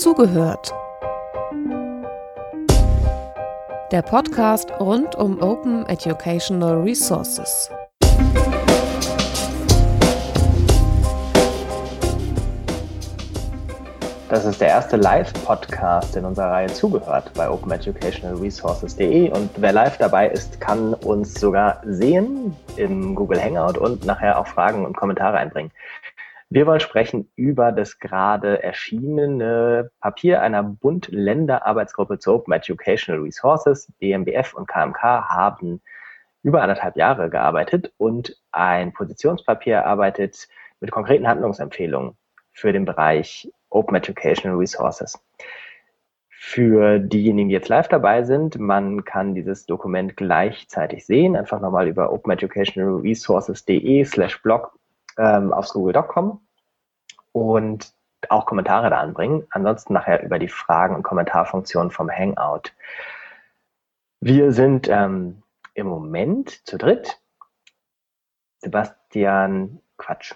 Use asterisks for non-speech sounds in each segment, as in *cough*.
Zugehört. Der Podcast rund um Open Educational Resources. Das ist der erste Live-Podcast in unserer Reihe zugehört bei openeducationalresources.de und wer live dabei ist, kann uns sogar sehen im Google Hangout und nachher auch Fragen und Kommentare einbringen. Wir wollen sprechen über das gerade erschienene Papier einer Bund-Länder-Arbeitsgruppe zu Open Educational Resources. BMBF und KMK haben über anderthalb Jahre gearbeitet und ein Positionspapier erarbeitet mit konkreten Handlungsempfehlungen für den Bereich Open Educational Resources. Für diejenigen, die jetzt live dabei sind, man kann dieses Dokument gleichzeitig sehen. Einfach nochmal über openeducationalresources.de slash blog ähm, aufs Google Doc kommen und auch Kommentare da anbringen. Ansonsten nachher über die Fragen- und Kommentarfunktion vom Hangout. Wir sind ähm, im Moment zu dritt. Sebastian, Quatsch.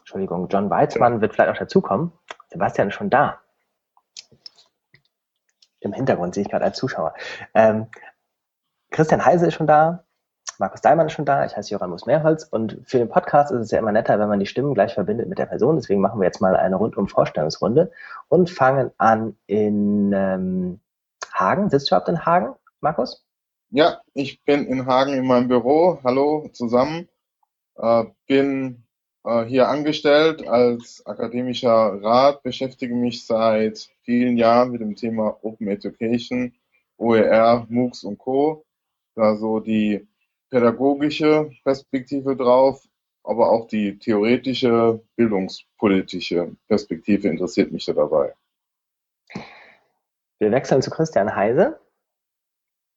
Entschuldigung, John Weizmann wird vielleicht auch dazukommen. Sebastian ist schon da. Im Hintergrund sehe ich gerade als Zuschauer. Ähm, Christian Heise ist schon da. Markus Daimann ist schon da, ich heiße Joran Mehrholz und für den Podcast ist es ja immer netter, wenn man die Stimmen gleich verbindet mit der Person. Deswegen machen wir jetzt mal eine rundum Vorstellungsrunde und fangen an in ähm, Hagen. Sitzt du überhaupt in Hagen, Markus? Ja, ich bin in Hagen in meinem Büro. Hallo zusammen. Äh, bin äh, hier angestellt als akademischer Rat, beschäftige mich seit vielen Jahren mit dem Thema Open Education, OER, MOOCs und Co. Da so die pädagogische Perspektive drauf, aber auch die theoretische, bildungspolitische Perspektive interessiert mich da dabei. Wir wechseln zu Christian Heise.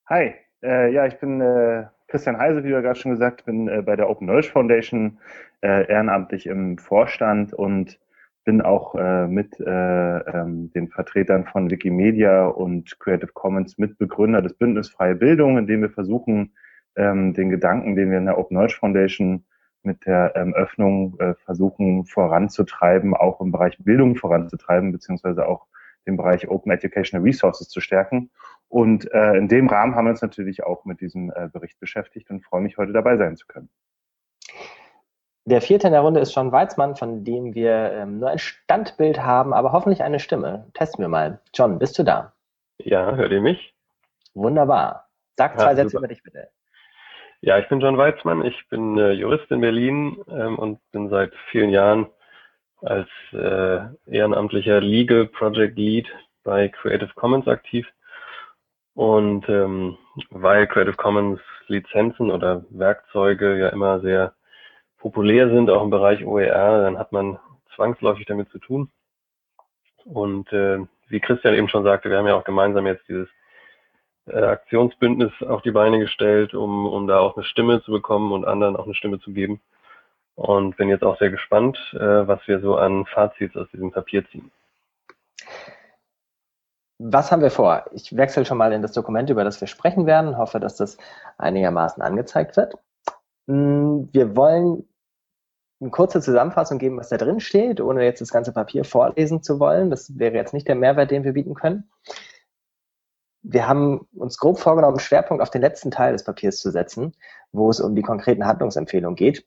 Hi, äh, ja, ich bin äh, Christian Heise, wie du gerade schon gesagt, bin äh, bei der Open Knowledge Foundation äh, ehrenamtlich im Vorstand und bin auch äh, mit äh, ähm, den Vertretern von Wikimedia und Creative Commons Mitbegründer des Bündnis Freie Bildung, in dem wir versuchen, ähm, den Gedanken, den wir in der Open Knowledge Foundation mit der ähm, Öffnung äh, versuchen voranzutreiben, auch im Bereich Bildung voranzutreiben, beziehungsweise auch den Bereich Open Educational Resources zu stärken. Und äh, in dem Rahmen haben wir uns natürlich auch mit diesem äh, Bericht beschäftigt und freue mich, heute dabei sein zu können. Der vierte in der Runde ist John Weizmann, von dem wir ähm, nur ein Standbild haben, aber hoffentlich eine Stimme. Testen wir mal. John, bist du da? Ja, hört ihr mich? Wunderbar. Sag zwei ja, Sätze über dich bitte. Ja, ich bin John Weizmann, ich bin äh, Jurist in Berlin ähm, und bin seit vielen Jahren als äh, ehrenamtlicher Legal Project Lead bei Creative Commons aktiv. Und ähm, weil Creative Commons Lizenzen oder Werkzeuge ja immer sehr populär sind, auch im Bereich OER, dann hat man zwangsläufig damit zu tun. Und äh, wie Christian eben schon sagte, wir haben ja auch gemeinsam jetzt dieses Aktionsbündnis auf die Beine gestellt, um, um da auch eine Stimme zu bekommen und anderen auch eine Stimme zu geben. Und bin jetzt auch sehr gespannt, äh, was wir so an Fazits aus diesem Papier ziehen. Was haben wir vor? Ich wechsle schon mal in das Dokument, über das wir sprechen werden, hoffe, dass das einigermaßen angezeigt wird. Hm, wir wollen eine kurze Zusammenfassung geben, was da drin steht, ohne jetzt das ganze Papier vorlesen zu wollen. Das wäre jetzt nicht der Mehrwert, den wir bieten können wir haben uns grob vorgenommen, Schwerpunkt auf den letzten Teil des Papiers zu setzen, wo es um die konkreten Handlungsempfehlungen geht,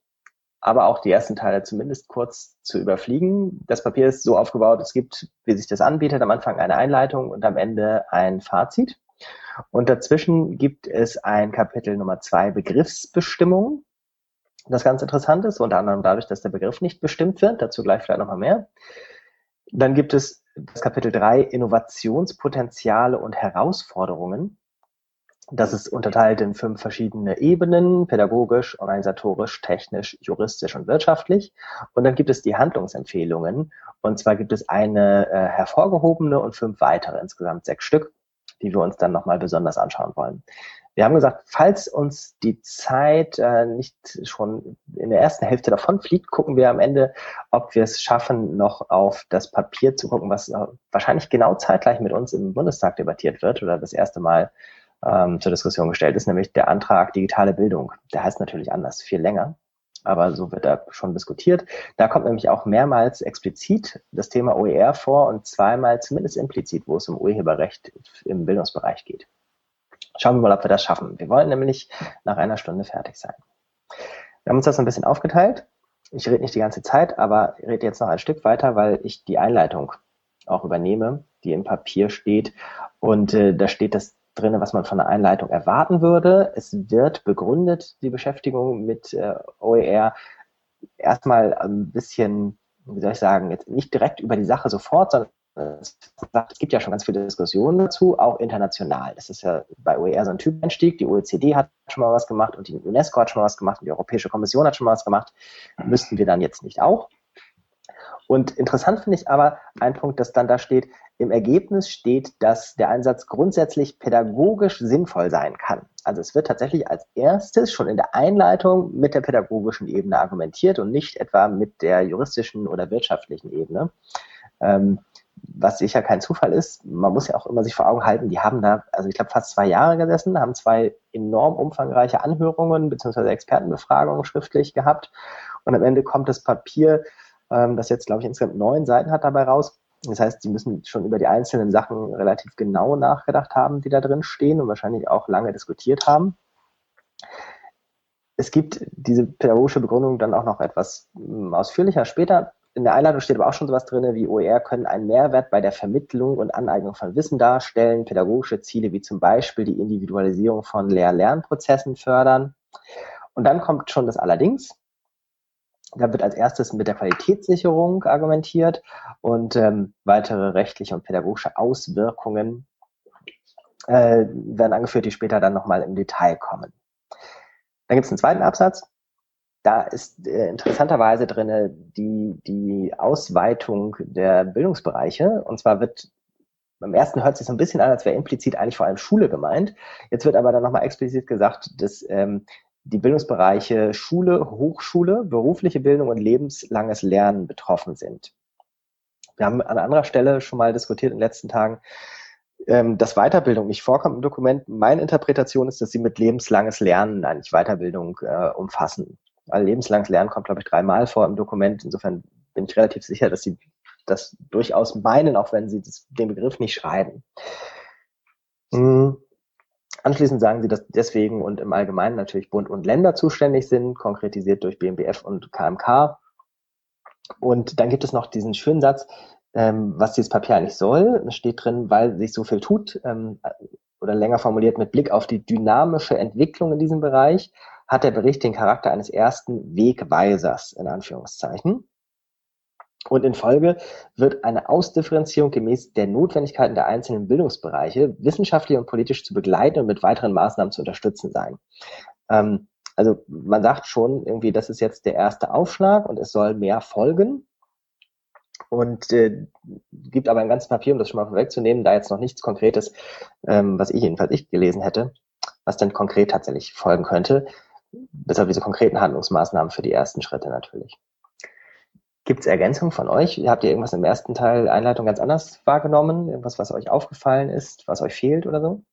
aber auch die ersten Teile zumindest kurz zu überfliegen. Das Papier ist so aufgebaut, es gibt, wie sich das anbietet, am Anfang eine Einleitung und am Ende ein Fazit. Und dazwischen gibt es ein Kapitel Nummer zwei Begriffsbestimmung. Das ganz interessant ist, unter anderem dadurch, dass der Begriff nicht bestimmt wird. Dazu gleich vielleicht nochmal mehr. Dann gibt es das Kapitel 3 Innovationspotenziale und Herausforderungen. Das ist unterteilt in fünf verschiedene Ebenen, pädagogisch, organisatorisch, technisch, juristisch und wirtschaftlich. Und dann gibt es die Handlungsempfehlungen. Und zwar gibt es eine äh, hervorgehobene und fünf weitere, insgesamt sechs Stück, die wir uns dann nochmal besonders anschauen wollen. Wir haben gesagt, falls uns die Zeit äh, nicht schon in der ersten Hälfte davon fliegt, gucken wir am Ende, ob wir es schaffen, noch auf das Papier zu gucken, was äh, wahrscheinlich genau zeitgleich mit uns im Bundestag debattiert wird oder das erste Mal ähm, zur Diskussion gestellt ist, nämlich der Antrag digitale Bildung. Der heißt natürlich anders, viel länger. aber so wird da schon diskutiert. Da kommt nämlich auch mehrmals explizit das Thema OER vor und zweimal zumindest implizit, wo es um Urheberrecht im Bildungsbereich geht. Schauen wir mal, ob wir das schaffen. Wir wollen nämlich nach einer Stunde fertig sein. Wir haben uns das ein bisschen aufgeteilt. Ich rede nicht die ganze Zeit, aber rede jetzt noch ein Stück weiter, weil ich die Einleitung auch übernehme, die im Papier steht. Und äh, da steht das drin, was man von der Einleitung erwarten würde. Es wird begründet, die Beschäftigung mit äh, OER, erstmal ein bisschen, wie soll ich sagen, jetzt nicht direkt über die Sache sofort, sondern es gibt ja schon ganz viele Diskussionen dazu, auch international. Das ist ja bei OER so ein Typeinstieg. Die OECD hat schon mal was gemacht und die UNESCO hat schon mal was gemacht und die Europäische Kommission hat schon mal was gemacht. Müssten wir dann jetzt nicht auch? Und interessant finde ich aber ein Punkt, dass dann da steht, im Ergebnis steht, dass der Einsatz grundsätzlich pädagogisch sinnvoll sein kann. Also es wird tatsächlich als erstes schon in der Einleitung mit der pädagogischen Ebene argumentiert und nicht etwa mit der juristischen oder wirtschaftlichen Ebene. Ähm, was sicher kein Zufall ist. Man muss ja auch immer sich vor Augen halten, die haben da, also ich glaube, fast zwei Jahre gesessen, haben zwei enorm umfangreiche Anhörungen bzw. Expertenbefragungen schriftlich gehabt. Und am Ende kommt das Papier ähm, das jetzt, glaube ich, insgesamt neun Seiten hat dabei raus. Das heißt, sie müssen schon über die einzelnen Sachen relativ genau nachgedacht haben, die da drin stehen und wahrscheinlich auch lange diskutiert haben. Es gibt diese pädagogische Begründung dann auch noch etwas hm, ausführlicher später. In der Einladung steht aber auch schon sowas drin, wie OER können einen Mehrwert bei der Vermittlung und Aneignung von Wissen darstellen, pädagogische Ziele wie zum Beispiel die Individualisierung von Lehr-Lernprozessen fördern. Und dann kommt schon das Allerdings. Da wird als erstes mit der Qualitätssicherung argumentiert und ähm, weitere rechtliche und pädagogische Auswirkungen äh, werden angeführt, die später dann nochmal im Detail kommen. Dann gibt es einen zweiten Absatz. Da ist äh, interessanterweise drinne die, die Ausweitung der Bildungsbereiche. Und zwar wird beim ersten hört sich so ein bisschen an, als wäre implizit eigentlich vor allem Schule gemeint. Jetzt wird aber dann nochmal explizit gesagt, dass ähm, die Bildungsbereiche Schule, Hochschule, berufliche Bildung und lebenslanges Lernen betroffen sind. Wir haben an anderer Stelle schon mal diskutiert in den letzten Tagen, ähm, dass Weiterbildung nicht vorkommt im Dokument. Meine Interpretation ist, dass sie mit lebenslanges Lernen eigentlich Weiterbildung äh, umfassen. Lebenslanges Lernen kommt, glaube ich, dreimal vor im Dokument. Insofern bin ich relativ sicher, dass sie das durchaus meinen, auch wenn sie das, den Begriff nicht schreiben. Mhm. Anschließend sagen sie, dass deswegen und im Allgemeinen natürlich Bund und Länder zuständig sind, konkretisiert durch BMBF und KMK. Und dann gibt es noch diesen schönen Satz, ähm, was dieses Papier eigentlich soll. Es steht drin, weil sich so viel tut, ähm, oder länger formuliert mit Blick auf die dynamische Entwicklung in diesem Bereich, hat der Bericht den Charakter eines ersten Wegweisers, in Anführungszeichen. Und in Folge wird eine Ausdifferenzierung gemäß der Notwendigkeiten der einzelnen Bildungsbereiche wissenschaftlich und politisch zu begleiten und mit weiteren Maßnahmen zu unterstützen sein. Ähm, also man sagt schon irgendwie, das ist jetzt der erste Aufschlag und es soll mehr folgen. Und äh, gibt aber ein ganzes Papier, um das schon mal vorwegzunehmen, da jetzt noch nichts Konkretes, ähm, was ich jedenfalls ich gelesen hätte, was denn konkret tatsächlich folgen könnte, auf diese konkreten Handlungsmaßnahmen für die ersten Schritte natürlich. Gibt es Ergänzungen von euch? Habt ihr irgendwas im ersten Teil Einleitung ganz anders wahrgenommen? Irgendwas, was euch aufgefallen ist, was euch fehlt oder so?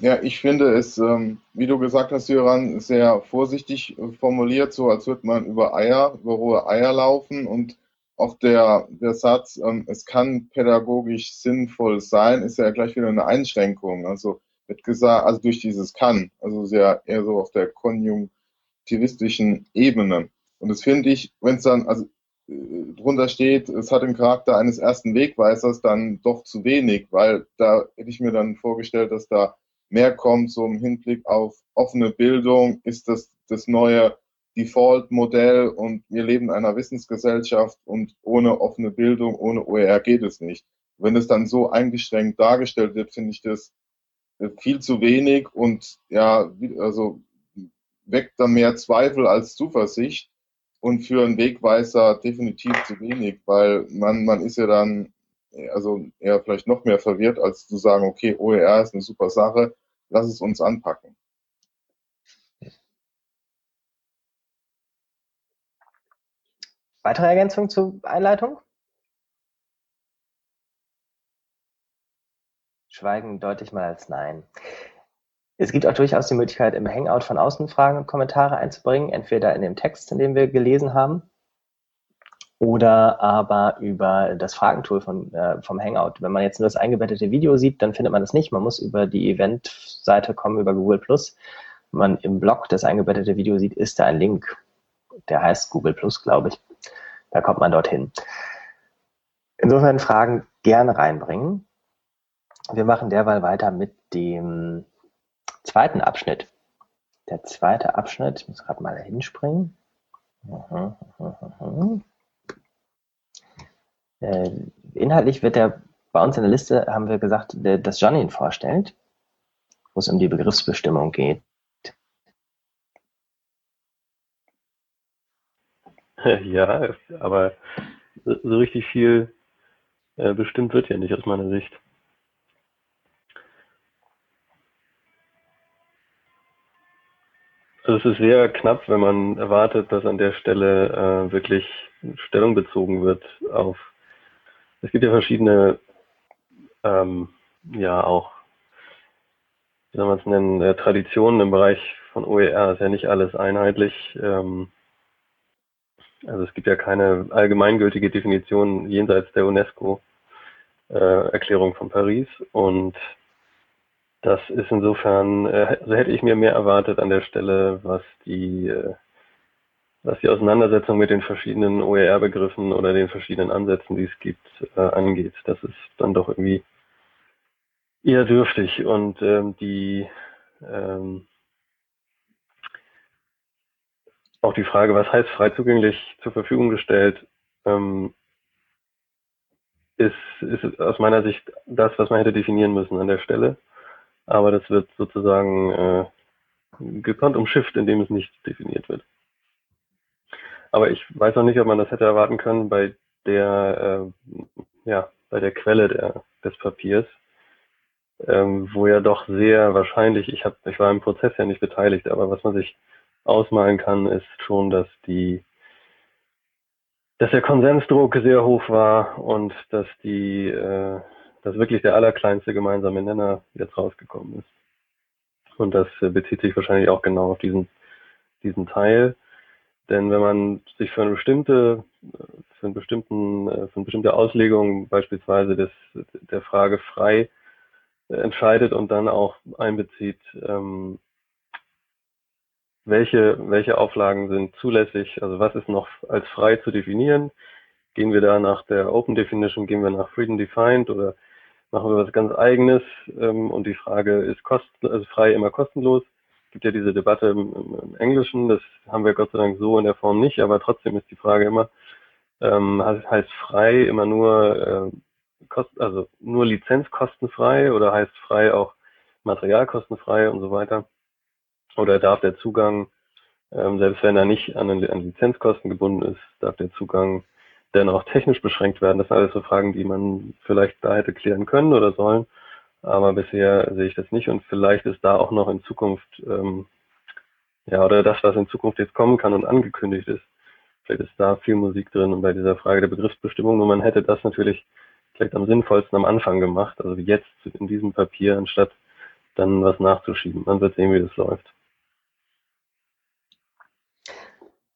Ja, ich finde es, ähm, wie du gesagt hast, Jöran, sehr vorsichtig formuliert, so als würde man über Eier, über rohe Eier laufen und auch der, der Satz, ähm, es kann pädagogisch sinnvoll sein, ist ja gleich wieder eine Einschränkung. Also wird gesagt, also durch dieses kann, also sehr eher so auf der Konjunktur aktivistischen Ebene. Und das finde ich, wenn es dann also äh, drunter steht, es hat den Charakter eines ersten Wegweisers, dann doch zu wenig, weil da hätte ich mir dann vorgestellt, dass da mehr kommt, so im Hinblick auf offene Bildung, ist das das neue Default-Modell und wir leben in einer Wissensgesellschaft und ohne offene Bildung, ohne OER geht es nicht. Wenn es dann so eingeschränkt dargestellt wird, finde ich das viel zu wenig und ja, also weckt da mehr Zweifel als Zuversicht und für einen Wegweiser definitiv zu wenig, weil man, man ist ja dann also eher vielleicht noch mehr verwirrt, als zu sagen, okay, OER ist eine super Sache, lass es uns anpacken. Weitere Ergänzung zur Einleitung? Schweigen deutlich mal als Nein. Es gibt auch durchaus die Möglichkeit, im Hangout von außen Fragen und Kommentare einzubringen, entweder in dem Text, in dem wir gelesen haben, oder aber über das Fragentool von, äh, vom Hangout. Wenn man jetzt nur das eingebettete Video sieht, dann findet man das nicht. Man muss über die Event-Seite kommen, über Google Plus. Wenn man im Blog das eingebettete Video sieht, ist da ein Link. Der heißt Google Plus, glaube ich. Da kommt man dorthin. Insofern Fragen gerne reinbringen. Wir machen derweil weiter mit dem zweiten Abschnitt. Der zweite Abschnitt, ich muss gerade mal hinspringen. Äh, inhaltlich wird er bei uns in der Liste, haben wir gesagt, dass Johnny ihn vorstellt, wo es um die Begriffsbestimmung geht. *laughs* Ja, aber so richtig viel äh, bestimmt wird ja nicht aus meiner Sicht. Also es ist sehr knapp, wenn man erwartet, dass an der Stelle äh, wirklich Stellung bezogen wird auf. Es gibt ja verschiedene, ähm, ja auch, wie soll man es nennen, äh, Traditionen im Bereich von OER. Ist ja nicht alles einheitlich. Ähm, also es gibt ja keine allgemeingültige Definition jenseits der UNESCO-Erklärung äh, von Paris und das ist insofern, äh, also hätte ich mir mehr erwartet an der Stelle, was die, äh, was die Auseinandersetzung mit den verschiedenen OER-Begriffen oder den verschiedenen Ansätzen, die es gibt, äh, angeht. Das ist dann doch irgendwie eher dürftig und ähm, die ähm, auch die Frage, was heißt frei zugänglich zur Verfügung gestellt, ähm, ist, ist aus meiner Sicht das, was man hätte definieren müssen an der Stelle aber das wird sozusagen äh, gekonnt umschifft, indem es nicht definiert wird. Aber ich weiß noch nicht, ob man das hätte erwarten können bei der, äh, ja, bei der Quelle der, des Papiers, ähm, wo ja doch sehr wahrscheinlich, ich habe, ich war im Prozess ja nicht beteiligt, aber was man sich ausmalen kann, ist schon, dass die, dass der Konsensdruck sehr hoch war und dass die äh, dass wirklich der allerkleinste gemeinsame Nenner jetzt rausgekommen ist. Und das äh, bezieht sich wahrscheinlich auch genau auf diesen, diesen Teil. Denn wenn man sich für eine bestimmte, für, einen bestimmten, äh, für eine bestimmte Auslegung beispielsweise des, der Frage frei äh, entscheidet und dann auch einbezieht, ähm, welche, welche Auflagen sind zulässig, also was ist noch als frei zu definieren, gehen wir da nach der Open Definition, gehen wir nach Freedom Defined oder machen wir was ganz Eigenes ähm, und die Frage ist kosten, also frei immer kostenlos. Es gibt ja diese Debatte im, im, Englischen, das haben wir Gott sei Dank so in der Form nicht, aber trotzdem ist die Frage immer, ähm, heißt frei immer nur äh, kost, also nur lizenzkostenfrei oder heißt frei auch materialkostenfrei und so weiter? Oder darf der Zugang, ähm, selbst wenn er nicht an, an Lizenzkosten gebunden ist, darf der Zugang denn auch technisch beschränkt werden? Das sind alles so Fragen, die man vielleicht da hätte klären können oder sollen. Aber bisher sehe ich das nicht und vielleicht ist da auch noch in Zukunft, ähm, ja, oder das, was in Zukunft jetzt kommen kann und angekündigt ist, vielleicht ist da viel Musik drin und bei dieser Frage der Begriffsbestimmung. Nur man hätte das natürlich vielleicht am sinnvollsten am Anfang gemacht, also jetzt in diesem Papier, anstatt dann was nachzuschieben. Man wird sehen, wie das läuft.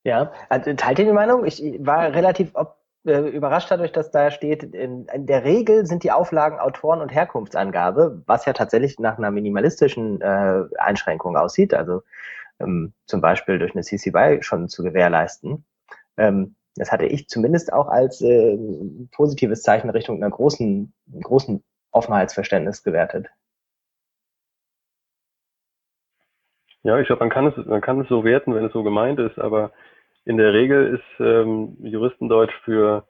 Ja, also teilt ihr die Meinung? Ich war relativ op äh, überrascht dadurch, dass da steht, in, in, der Regel sind die Auflagen Autoren- und Herkunftsangabe, was ja tatsächlich nach einer minimalistischen äh, Einschränkung aussieht, also ähm, zum Beispiel durch eine CC BY schon zu gewährleisten. Ähm, das hatte ich zumindest auch als äh, positives Zeichen Richtung einer großen, großen Offenheitsverständnis gewertet. Ja, ich glaube, man kann es, man kann es so werten, wenn es so gemeint ist, aber in der Regel ist ähm, Juristendeutsch für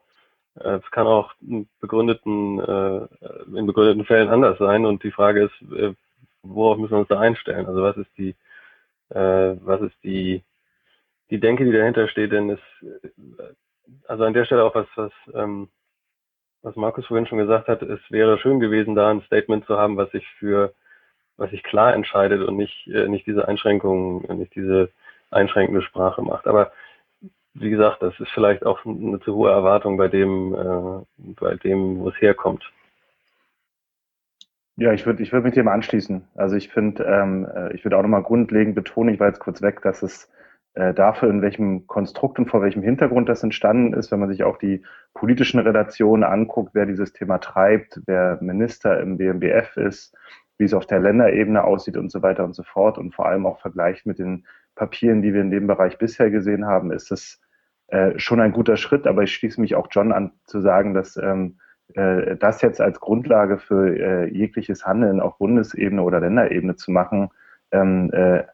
äh, es kann auch in begründeten, äh, in begründeten Fällen anders sein und die Frage ist, äh, worauf müssen wir uns da einstellen? Also was ist die, äh, was ist die, die Denke, die dahinter steht, denn es, also an der Stelle auch was, was, ähm, was Markus vorhin schon gesagt hat, es wäre schön gewesen, da ein Statement zu haben, was sich für, was sich klar entscheidet und nicht, äh, nicht diese Einschränkungen, nicht diese einschränkende Sprache macht. Aber wie gesagt, das ist vielleicht auch eine zu hohe Erwartung bei dem, äh, bei dem, wo es herkommt. Ja, ich würde ich würd mit dem anschließen. Also ich finde, ähm, äh, ich würde auch nochmal grundlegend betonen, ich war jetzt kurz weg, dass es äh, dafür, in welchem Konstrukt und vor welchem Hintergrund das entstanden ist, wenn man sich auch die politischen Relationen anguckt, wer dieses Thema treibt, wer Minister im BMBF ist, wie es auf der Länderebene aussieht und so weiter und so fort und vor allem auch vergleicht mit den Papieren, die wir in dem Bereich bisher gesehen haben, ist es äh, schon ein guter Schritt. Aber ich schließe mich auch John an zu sagen, dass ähm, äh, das jetzt als Grundlage für äh, jegliches Handeln auf Bundesebene oder Länderebene zu machen, ähm, äh,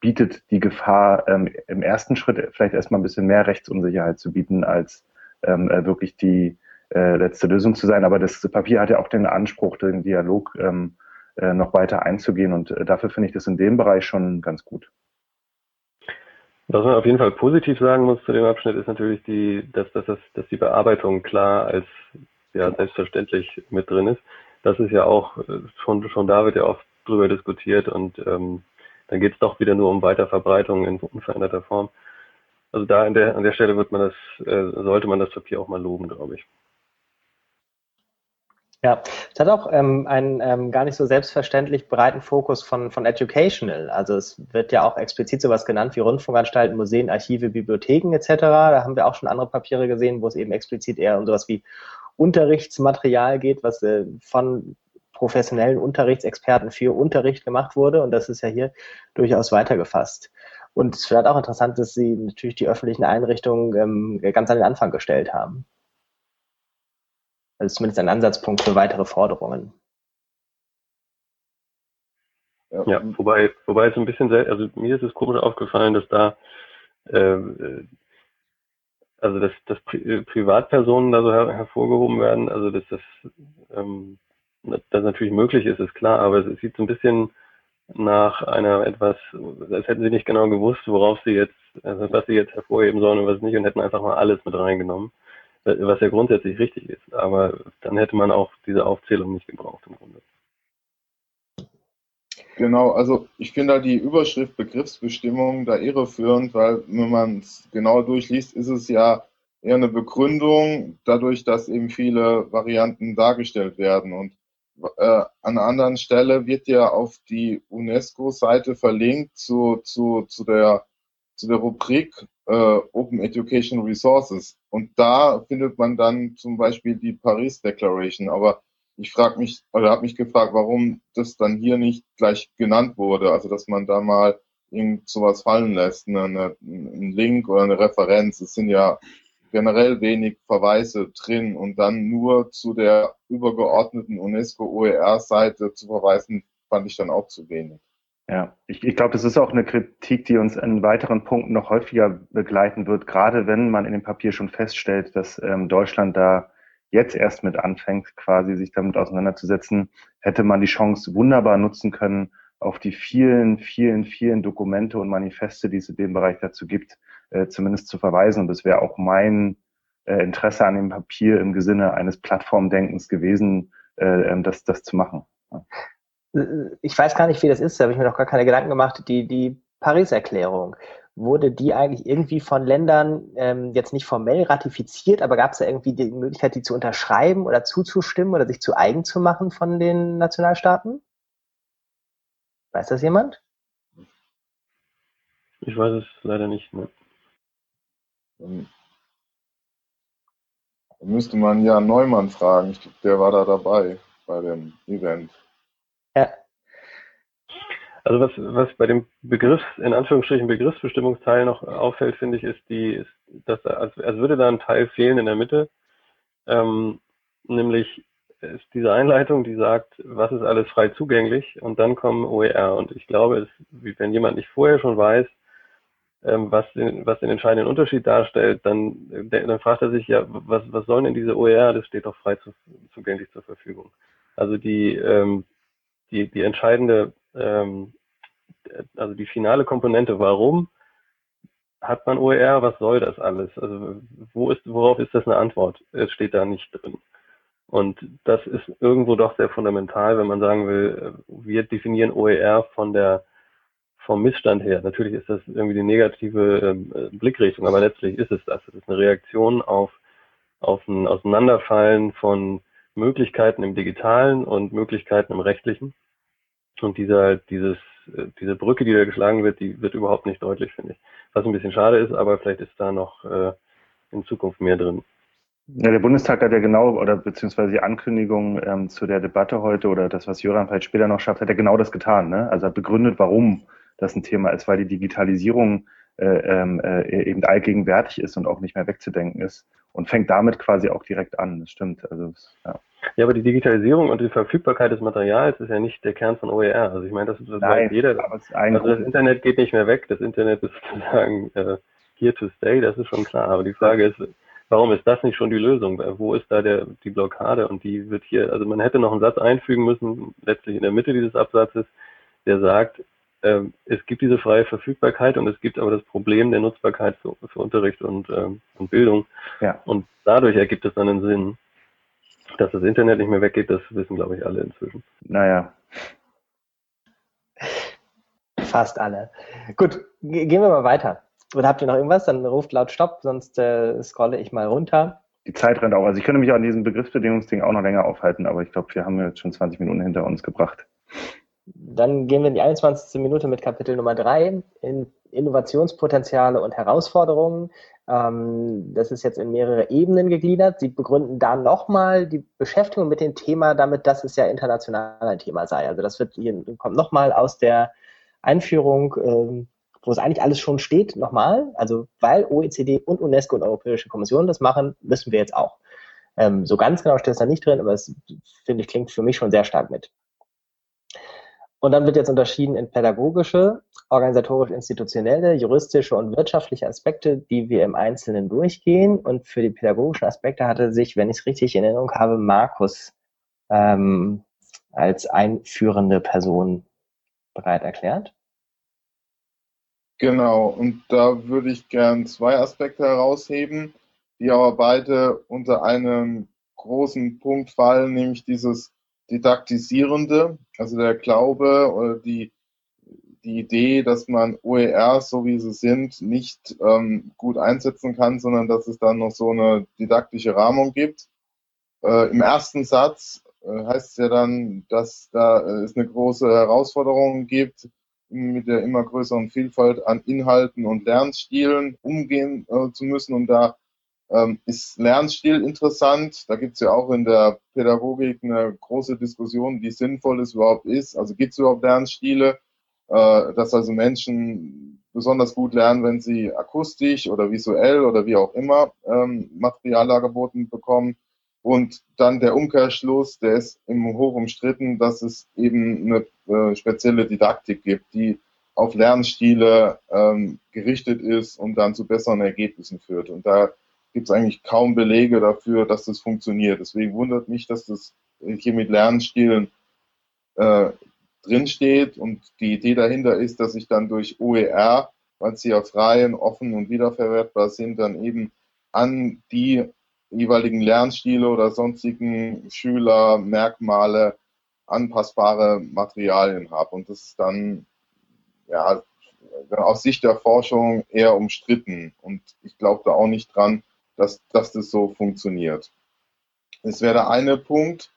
bietet die Gefahr, ähm, im ersten Schritt vielleicht erstmal ein bisschen mehr Rechtsunsicherheit zu bieten, als ähm, äh, wirklich die äh, letzte Lösung zu sein. Aber das Papier hat ja auch den Anspruch, den Dialog ähm, äh, noch weiter einzugehen. Und dafür finde ich das in dem Bereich schon ganz gut. Was man auf jeden Fall positiv sagen muss zu dem Abschnitt ist natürlich die, dass, dass, dass, dass die Bearbeitung klar als ja selbstverständlich mit drin ist. Das ist ja auch äh, schon schon da wird ja oft drüber diskutiert und ähm, dann geht es doch wieder nur um Weiterverbreitung in unveränderter Form. Also da an der an der Stelle wird man das äh, sollte man das Papier auch mal loben, glaube ich. Ja, es hat auch ähm, einen ähm, gar nicht so selbstverständlich breiten Fokus von, von Educational. Also es wird ja auch explizit sowas genannt wie Rundfunkanstalten, Museen, Archive, Bibliotheken etc. Da haben wir auch schon andere Papiere gesehen, wo es eben explizit eher um sowas wie Unterrichtsmaterial geht, was äh, von professionellen Unterrichtsexperten für Unterricht gemacht wurde. Und das ist ja hier durchaus weitergefasst. Und es wird auch interessant, dass Sie natürlich die öffentlichen Einrichtungen ähm, ganz an den Anfang gestellt haben. Also zumindest ein Ansatzpunkt für weitere Forderungen. Ja, ja wobei, wobei es ein bisschen, also mir ist es komisch aufgefallen, dass da, äh, also dass, dass Pri äh, Privatpersonen da so her hervorgehoben werden, also dass das, ähm, das natürlich möglich ist, ist klar, aber es sieht so ein bisschen nach einer etwas, als hätten sie nicht genau gewusst, worauf sie jetzt, also was sie jetzt hervorheben sollen und was nicht und hätten einfach mal alles mit reingenommen was ja grundsätzlich richtig ist. Aber dann hätte man auch diese Aufzählung nicht gebraucht im Grunde. Genau, also ich finde da die Überschrift Begriffsbestimmung da irreführend, weil wenn man es genau durchliest, ist es ja eher eine Begründung, dadurch, dass eben viele Varianten dargestellt werden. Und äh, an einer anderen Stelle wird ja auf die UNESCO-Seite verlinkt zu, zu, zu, der, zu der Rubrik äh, Open Education Resources. Und da findet man dann zum Beispiel die Paris Declaration. Aber ich frage mich oder habe mich gefragt, warum das dann hier nicht gleich genannt wurde. Also dass man da mal irgend sowas fallen lässt, eine, eine, ein Link oder eine Referenz. Es sind ja generell wenig Verweise drin und dann nur zu der übergeordneten UNESCO-OER-Seite zu verweisen, fand ich dann auch zu wenig. Ja, ich, ich glaube, das ist auch eine Kritik, die uns in weiteren Punkten noch häufiger begleiten wird, gerade wenn man in dem Papier schon feststellt, dass ähm, Deutschland da jetzt erst mit anfängt, quasi sich damit auseinanderzusetzen, hätte man die Chance wunderbar nutzen können, auf die vielen, vielen, vielen Dokumente und Manifeste, die es in dem Bereich dazu gibt, äh, zumindest zu verweisen. Und das wäre auch mein äh, Interesse an dem Papier im Sinne eines Plattformdenkens gewesen, äh, ähm, das, das zu machen. Ja ich weiß gar nicht, wie das ist, da habe ich mir noch gar keine Gedanken gemacht, die, die Paris-Erklärung. Wurde die eigentlich irgendwie von Ländern ähm, jetzt nicht formell ratifiziert, aber gab es da irgendwie die Möglichkeit, die zu unterschreiben oder zuzustimmen oder sich zu eigen zu machen von den Nationalstaaten? Weiß das jemand? Ich weiß es leider nicht. Ne? Dann müsste man ja Neumann fragen. Ich, der war da dabei bei dem Event. Ja. Also was, was bei dem Begriffs, in Anführungsstrichen Begriffsbestimmungsteil noch auffällt, finde ich, ist die, ist, dass als, als würde da ein Teil fehlen in der Mitte. Ähm, nämlich ist diese Einleitung, die sagt, was ist alles frei zugänglich und dann kommen OER. Und ich glaube, es, wenn jemand nicht vorher schon weiß, ähm, was, den, was den entscheidenden Unterschied darstellt, dann, dann fragt er sich ja, was, was sollen denn diese OER? Das steht doch frei zu, zugänglich zur Verfügung. Also die, ähm, die, die entscheidende, ähm, also die finale Komponente, warum hat man OER, was soll das alles? Also wo ist, worauf ist das eine Antwort? Es steht da nicht drin. Und das ist irgendwo doch sehr fundamental, wenn man sagen will, wir definieren OER von der vom Missstand her. Natürlich ist das irgendwie die negative äh, Blickrichtung, aber letztlich ist es das. Es ist eine Reaktion auf, auf ein Auseinanderfallen von Möglichkeiten im Digitalen und Möglichkeiten im Rechtlichen. Und dieser, dieses, äh, diese Brücke, die da geschlagen wird, die wird überhaupt nicht deutlich, finde ich. Was ein bisschen schade ist, aber vielleicht ist da noch äh, in Zukunft mehr drin. Ja, der Bundestag hat ja genau, oder beziehungsweise die Ankündigung ähm, zu der Debatte heute oder das, was Jöran vielleicht später noch schafft, hat er genau das getan. Ne? Also hat begründet, warum das ein Thema ist, weil die Digitalisierung äh, ähm, äh, eben allgegenwärtig ist und auch nicht mehr wegzudenken ist und fängt damit quasi auch direkt an. Das stimmt. Also ja. Ja, aber die Digitalisierung und die Verfügbarkeit des Materials ist ja nicht der Kern von OER. Also ich meine, das, das Nein, jeder. Also das. Internet geht nicht mehr weg. Das Internet ist *laughs* sozusagen äh, here to stay, das ist schon klar. Aber die Frage ist, warum ist das nicht schon die Lösung? Wo ist da der, die Blockade? Und die wird hier, also man hätte noch einen Satz einfügen müssen, letztlich in der Mitte dieses Absatzes, der sagt, ähm, es gibt diese freie Verfügbarkeit und es gibt aber das Problem der Nutzbarkeit für, für Unterricht und, ähm, und Bildung. Ja. Und dadurch ergibt es dann einen Sinn. Dass das Internet nicht mehr weggeht, das wissen, glaube ich, alle inzwischen. Naja, Fast alle. Gut, ge- gehen wir mal weiter. Oder habt ihr noch irgendwas? Dann ruft laut Stopp, sonst äh, scrolle ich mal runter. die Zeit rennt auch. Also ich könnte mich an diesem Begriffsbedingungsding auch noch länger aufhalten, aber ich glaube, wir haben jetzt schon 20 Minuten hinter uns gebracht. Dann gehen wir in die 21. Minute mit Kapitel Nummer 3, in Innovationspotenziale und Herausforderungen. Ähm, das ist jetzt in mehrere Ebenen gegliedert. Sie begründen da nochmal die Beschäftigung mit dem Thema damit, dass es ja international ein Thema sei. Also das wird hier, kommt nochmal aus der Einführung, ähm, wo es eigentlich alles schon steht, nochmal. Also weil OECD und UNESCO und Europäische Kommission das machen, müssen wir jetzt auch. Ähm, so ganz genau steht es da nicht drin, aber es, finde ich, klingt für mich schon sehr stark mit. Und dann wird jetzt unterschieden in pädagogische, organisatorisch-institutionelle, juristische und wirtschaftliche Aspekte, die wir im Einzelnen durchgehen. Und für die pädagogischen Aspekte hatte sich, wenn ich es richtig in Erinnerung habe, Markus ähm, als einführende Person bereit erklärt. Genau, und da würde ich gern zwei Aspekte herausheben, die aber beide unter einem großen Punkt fallen, nämlich dieses Didaktisierende, also der Glaube oder die, die Idee, dass man OERs, so wie sie sind, nicht ähm, gut einsetzen kann, sondern dass es dann noch so eine didaktische Rahmung gibt. Äh, Im ersten Satz äh, heißt es ja dann, dass da äh, es eine große Herausforderung gibt, mit der immer größeren Vielfalt an Inhalten und Lernstilen umgehen äh, zu müssen. Und da ähm, ist Lernstil interessant. Da gibt es ja auch in der Pädagogik eine große Diskussion, wie sinnvoll es überhaupt ist. Also gibt es überhaupt Lernstile, äh, dass also Menschen besonders gut lernen, wenn sie akustisch oder visuell oder wie auch immer ähm, Material dargeboten bekommen. Und dann der Umkehrschluss, der ist im hoch umstritten, dass es eben eine äh, spezielle Didaktik gibt, die auf Lernstile ähm, gerichtet ist und dann zu besseren Ergebnissen führt. Und da gibt es eigentlich kaum Belege dafür, dass das funktioniert. Deswegen wundert mich, dass das hier mit Lernstilen äh, drinsteht. Und die Idee dahinter ist, dass ich dann durch OER, weil sie ja frei, offen und wiederverwertbar sind, dann eben an die jeweiligen Lernstile oder sonstigen Schüler, Merkmale, anpassbare Materialien habe. Und das ist dann ja aus Sicht der Forschung eher umstritten. Und ich glaube da auch nicht dran, dass, dass das so funktioniert. Das wäre der eine Punkt.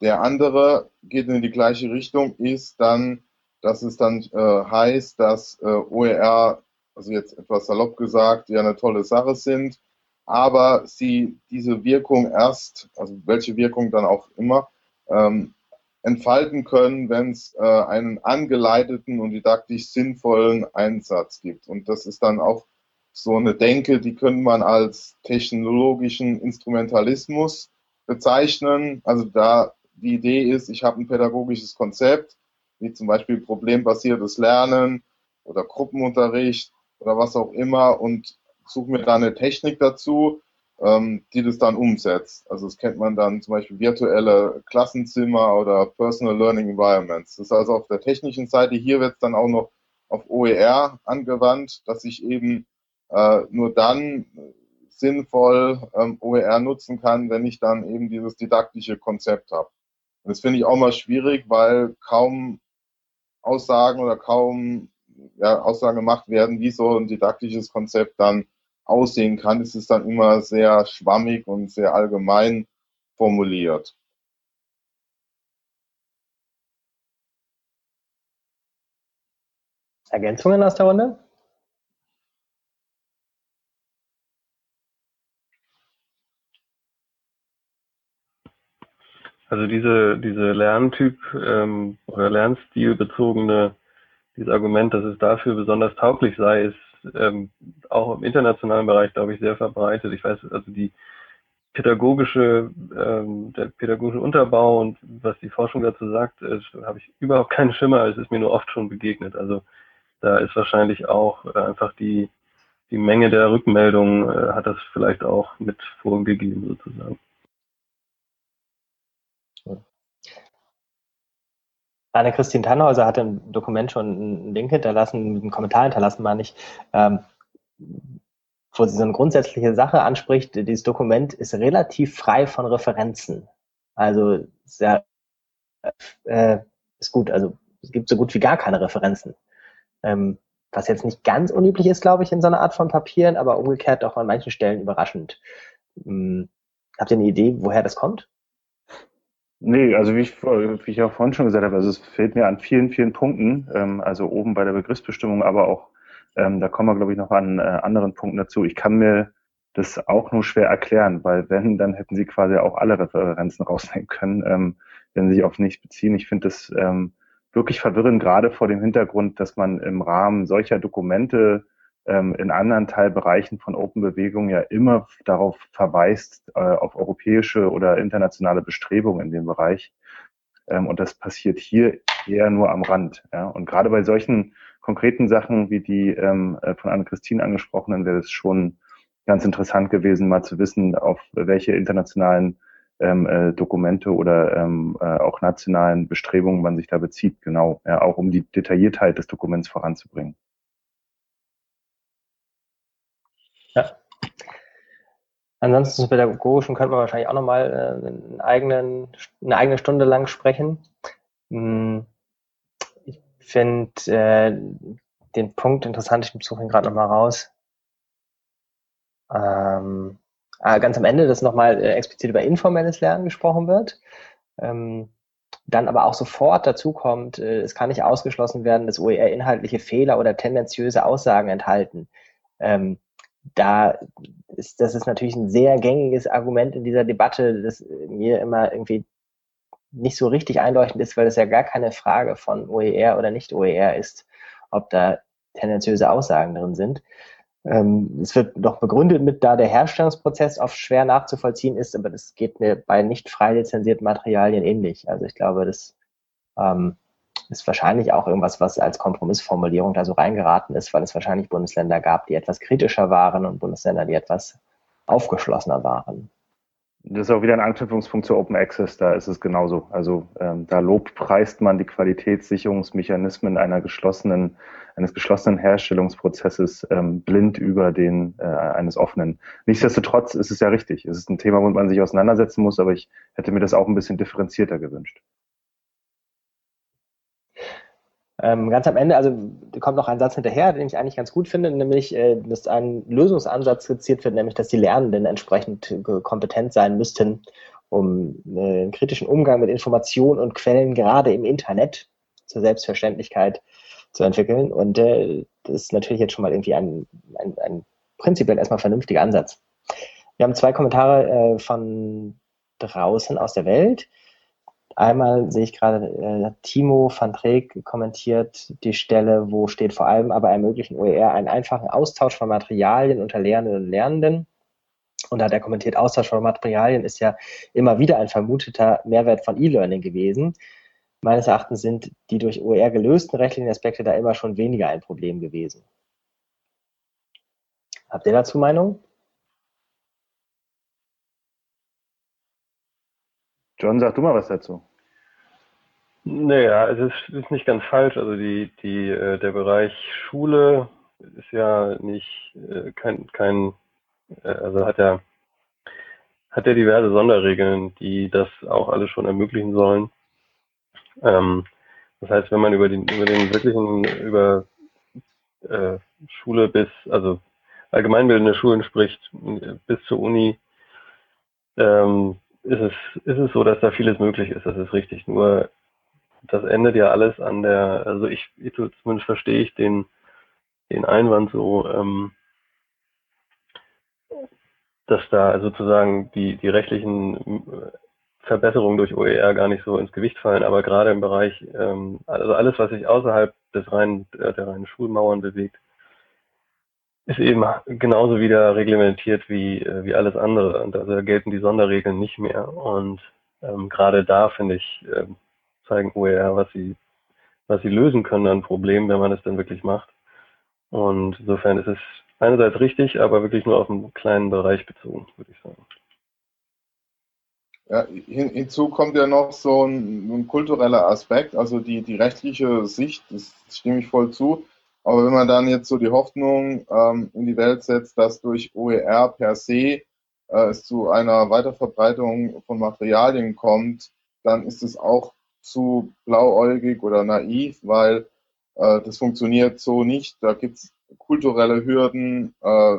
Der andere geht in die gleiche Richtung, ist dann, dass es dann äh, heißt, dass äh, OER, also jetzt etwas salopp gesagt, ja eine tolle Sache sind, aber sie diese Wirkung erst, also welche Wirkung dann auch immer, ähm, entfalten können, wenn es äh, einen angeleiteten und didaktisch sinnvollen Einsatz gibt. Und das ist dann auch so eine Denke, die könnte man als technologischen Instrumentalismus bezeichnen. Also da die Idee ist, ich habe ein pädagogisches Konzept, wie zum Beispiel problembasiertes Lernen oder Gruppenunterricht oder was auch immer und suche mir da eine Technik dazu, ähm, die das dann umsetzt. Also das kennt man dann zum Beispiel virtuelle Klassenzimmer oder Personal Learning Environments. Das ist also auf der technischen Seite. Hier wird es dann auch noch auf OER angewandt, dass ich eben äh, nur dann sinnvoll ähm, OER nutzen kann, wenn ich dann eben dieses didaktische Konzept habe. Und das finde ich auch mal schwierig, weil kaum Aussagen oder kaum ja, Aussagen gemacht werden, wie so ein didaktisches Konzept dann aussehen kann. Es ist dann immer sehr schwammig und sehr allgemein formuliert. Ergänzungen aus der Runde? Also diese, diese Lerntyp ähm, oder Lernstilbezogene, dieses Argument, dass es dafür besonders tauglich sei, ist ähm, auch im internationalen Bereich, glaube ich, sehr verbreitet. Ich weiß, also die pädagogische, ähm, der pädagogische Unterbau und was die Forschung dazu sagt, habe ich überhaupt keinen Schimmer, es ist mir nur oft schon begegnet. Also da ist wahrscheinlich auch äh, einfach die, die Menge der Rückmeldungen äh, hat das vielleicht auch mit vorgegeben sozusagen. Anne-Christine Tannhäuser hat im Dokument schon einen Link hinterlassen, einen Kommentar hinterlassen, meine ich, ähm, wo sie so eine grundsätzliche Sache anspricht. Dieses Dokument ist relativ frei von Referenzen. Also sehr, äh, ist gut. Also es gibt so gut wie gar keine Referenzen. Ähm, was jetzt nicht ganz unüblich ist, glaube ich, in so einer Art von Papieren, aber umgekehrt auch an manchen Stellen überraschend. Ähm, habt ihr eine Idee, woher das kommt? Nee, also wie ich, wie ich auch vorhin schon gesagt habe, also es fehlt mir an vielen, vielen Punkten, ähm, also oben bei der Begriffsbestimmung, aber auch, ähm, da kommen wir, glaube ich, noch an äh, anderen Punkten dazu. Ich kann mir das auch nur schwer erklären, weil wenn, dann hätten sie quasi auch alle Referenzen *laughs* rausnehmen können, ähm, wenn sie sich auf nichts beziehen. Ich finde das ähm, wirklich verwirrend, gerade vor dem Hintergrund, dass man im Rahmen solcher Dokumente in anderen Teilbereichen von Open Bewegung ja immer darauf verweist, äh, auf europäische oder internationale Bestrebungen in dem Bereich. Ähm, und das passiert hier eher nur am Rand. Und gerade bei solchen konkreten Sachen wie die ähm, äh, von Anne-Christine angesprochenen wäre es schon ganz interessant gewesen, mal zu wissen, auf welche internationalen ähm, äh, Dokumente oder ähm, auch nationalen Bestrebungen man sich da bezieht, genau, auch um die Detailliertheit des Dokuments voranzubringen. Ansonsten zum Pädagogischen könnte man wahrscheinlich auch nochmal äh, einen eigenen, eine eigene Stunde lang sprechen. Hm, ich finde äh, den Punkt interessant, ich suche ihn gerade nochmal raus. Ähm, ah, ganz am Ende, dass nochmal äh, explizit über informelles Lernen gesprochen wird. Ähm, dann aber auch sofort dazu kommt, äh, es kann nicht ausgeschlossen werden, dass OER inhaltliche Fehler oder tendenziöse Aussagen enthalten. Ähm, da ist, das ist natürlich ein sehr gängiges Argument in dieser Debatte, das mir immer irgendwie nicht so richtig einleuchtend ist, weil es ja gar keine Frage von OER oder nicht OER ist, ob da tendenziöse Aussagen drin sind. Ähm, es wird doch begründet mit, da der Herstellungsprozess oft schwer nachzuvollziehen ist, aber das geht mir bei nicht frei lizenzierten Materialien ähnlich. Also ich glaube, das ähm, ist wahrscheinlich auch irgendwas, was als Kompromissformulierung da so reingeraten ist, weil es wahrscheinlich Bundesländer gab, die etwas kritischer waren und Bundesländer, die etwas aufgeschlossener waren. Das ist auch wieder ein Anknüpfungspunkt zu Open Access, da ist es genauso. Also ähm, da lobpreist man die Qualitätssicherungsmechanismen einer geschlossenen, eines geschlossenen Herstellungsprozesses ähm, blind über den äh, eines offenen. Nichtsdestotrotz ist es ja richtig. Es ist ein Thema, womit man sich auseinandersetzen muss, aber ich hätte mir das auch ein bisschen differenzierter gewünscht. Ähm, ganz am Ende, also kommt noch ein Satz hinterher, den ich eigentlich ganz gut finde, nämlich, äh, dass ein Lösungsansatz skizziert wird, nämlich, dass die Lernenden entsprechend kompetent sein müssten, um äh, einen kritischen Umgang mit Informationen und Quellen gerade im Internet zur Selbstverständlichkeit zu entwickeln. Und äh, das ist natürlich jetzt schon mal irgendwie ein, ein, ein prinzipiell erstmal vernünftiger Ansatz. Wir haben zwei Kommentare äh, von draußen aus der Welt. Einmal sehe ich gerade, äh, Timo van Treek kommentiert die Stelle, wo steht vor allem aber ermöglichen OER einen einfachen Austausch von Materialien unter Lernenden und Lernenden. Und da hat er kommentiert, Austausch von Materialien ist ja immer wieder ein vermuteter Mehrwert von E-Learning gewesen. Meines Erachtens sind die durch OER gelösten rechtlichen Aspekte da immer schon weniger ein Problem gewesen. Habt ihr dazu Meinung? John, sag du mal was dazu. Naja, es ist, ist nicht ganz falsch. Also die, die, äh, der Bereich Schule ist ja nicht äh, kein, kein äh, also hat ja hat ja diverse Sonderregeln, die das auch alles schon ermöglichen sollen. Ähm, das heißt, wenn man über den über den wirklichen über äh, Schule bis also allgemeinbildende Schulen spricht bis zur Uni, ähm, ist es ist es so, dass da vieles möglich ist. Das ist richtig. Nur das endet ja alles an der, also ich, zumindest verstehe ich den, den Einwand so, ähm, dass da sozusagen die, die rechtlichen äh, Verbesserungen durch OER gar nicht so ins Gewicht fallen, aber gerade im Bereich, ähm, also alles, was sich außerhalb des reinen, äh, der reinen Schulmauern bewegt, ist eben genauso wieder reglementiert wie, äh, wie alles andere. Und also gelten die Sonderregeln nicht mehr. Und ähm, gerade da, finde ich, äh, zeigen OER, was sie, was sie lösen können an Problemen, wenn man es dann wirklich macht. Und insofern ist es einerseits richtig, aber wirklich nur auf einen kleinen Bereich bezogen, würde ich sagen. Ja, hin, hinzu kommt ja noch so ein, ein, kultureller Aspekt, also die, die rechtliche Sicht, das stimme ich voll zu. Aber wenn man dann jetzt so die Hoffnung ähm, in die Welt setzt, dass durch OER per se äh, es zu einer Weiterverbreitung von Materialien kommt, dann ist es auch zu blauäugig oder naiv, weil äh, das funktioniert so nicht. Da gibt's kulturelle Hürden, äh,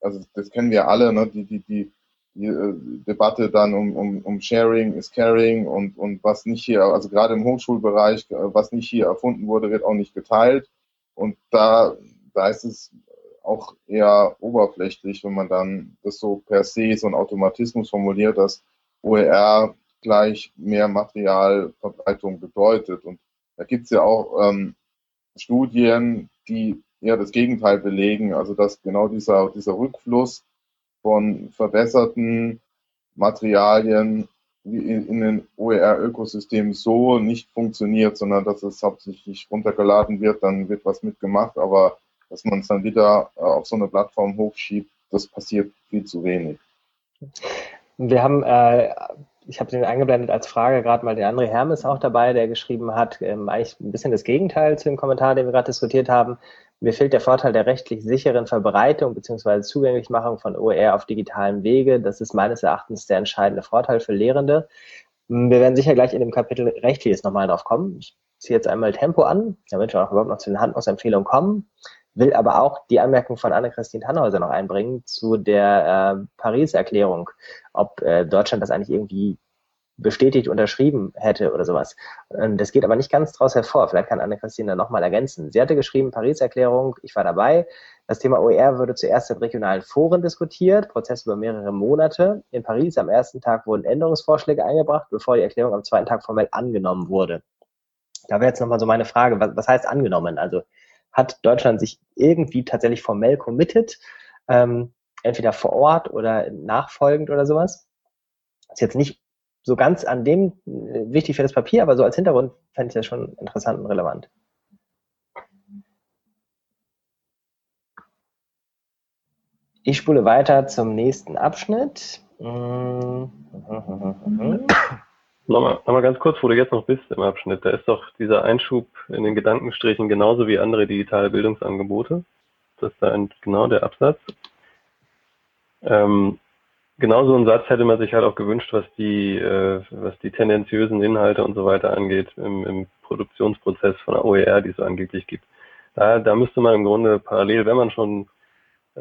also das kennen wir alle, ne? die, die, die, die äh, Debatte dann um, um, um Sharing is Caring und, und was nicht hier, also gerade im Hochschulbereich, äh, was nicht hier erfunden wurde, wird auch nicht geteilt. Und da, da ist es auch eher oberflächlich, wenn man dann das so per se, so ein Automatismus formuliert, dass OER gleich mehr Materialverbreitung bedeutet. Und da gibt's ja auch ähm, Studien, die eher das Gegenteil belegen, also dass genau dieser, dieser Rückfluss von verbesserten Materialien in, den OER-Ökosystem so nicht funktioniert, sondern dass es hauptsächlich runtergeladen wird, dann wird was mitgemacht, aber dass man es dann wieder äh, auf so eine Plattform hochschiebt, das passiert viel zu wenig. Wir haben äh, ich habe den eingeblendet als Frage gerade mal der André Hermes auch dabei, der geschrieben hat, ähm, eigentlich ein bisschen das Gegenteil zu dem Kommentar, den wir gerade diskutiert haben. Mir fehlt der Vorteil der rechtlich sicheren Verbreitung bzw. Zugänglichmachung von OER auf digitalem Wege. Das ist meines Erachtens der entscheidende Vorteil für Lehrende. Hm, wir werden sicher gleich in dem Kapitel Rechtliches nochmal drauf kommen. Ich ziehe jetzt einmal Tempo an, damit wir auch überhaupt noch zu den Handlungsempfehlungen kommen will aber auch die Anmerkung von Anne-Christine Tannhäuser noch einbringen zu der äh, Paris-Erklärung, ob äh, Deutschland das eigentlich irgendwie bestätigt unterschrieben hätte oder sowas. Das geht aber nicht ganz daraus hervor. Vielleicht kann Anne-Christine nochmal ergänzen. Sie hatte geschrieben, Paris-Erklärung, ich war dabei. Das Thema OER würde zuerst in regionalen Foren diskutiert, Prozess über mehrere Monate. In Paris am ersten Tag wurden Änderungsvorschläge eingebracht, bevor die Erklärung am zweiten Tag formell angenommen wurde. Da wäre jetzt nochmal so meine Frage, was, was heißt angenommen? Also hat Deutschland sich irgendwie tatsächlich formell committed, ähm, entweder vor Ort oder nachfolgend oder sowas. Das ist jetzt nicht so ganz an dem äh, wichtig für das Papier, aber so als Hintergrund fände ich das schon interessant und relevant. Ich spule weiter zum nächsten Abschnitt. *clears throat* Nochmal, nochmal ganz kurz, wo du jetzt noch bist im Abschnitt. Da ist doch dieser Einschub in den Gedankenstrichen genauso wie andere digitale Bildungsangebote. Das ist da ein, genau der Absatz. Ähm, genau so einen Satz hätte man sich halt auch gewünscht, was die, äh, was die tendenziösen Inhalte und so weiter angeht im, im Produktionsprozess von der OER, die es so angeblich gibt. Da, da müsste man im Grunde parallel, wenn man schon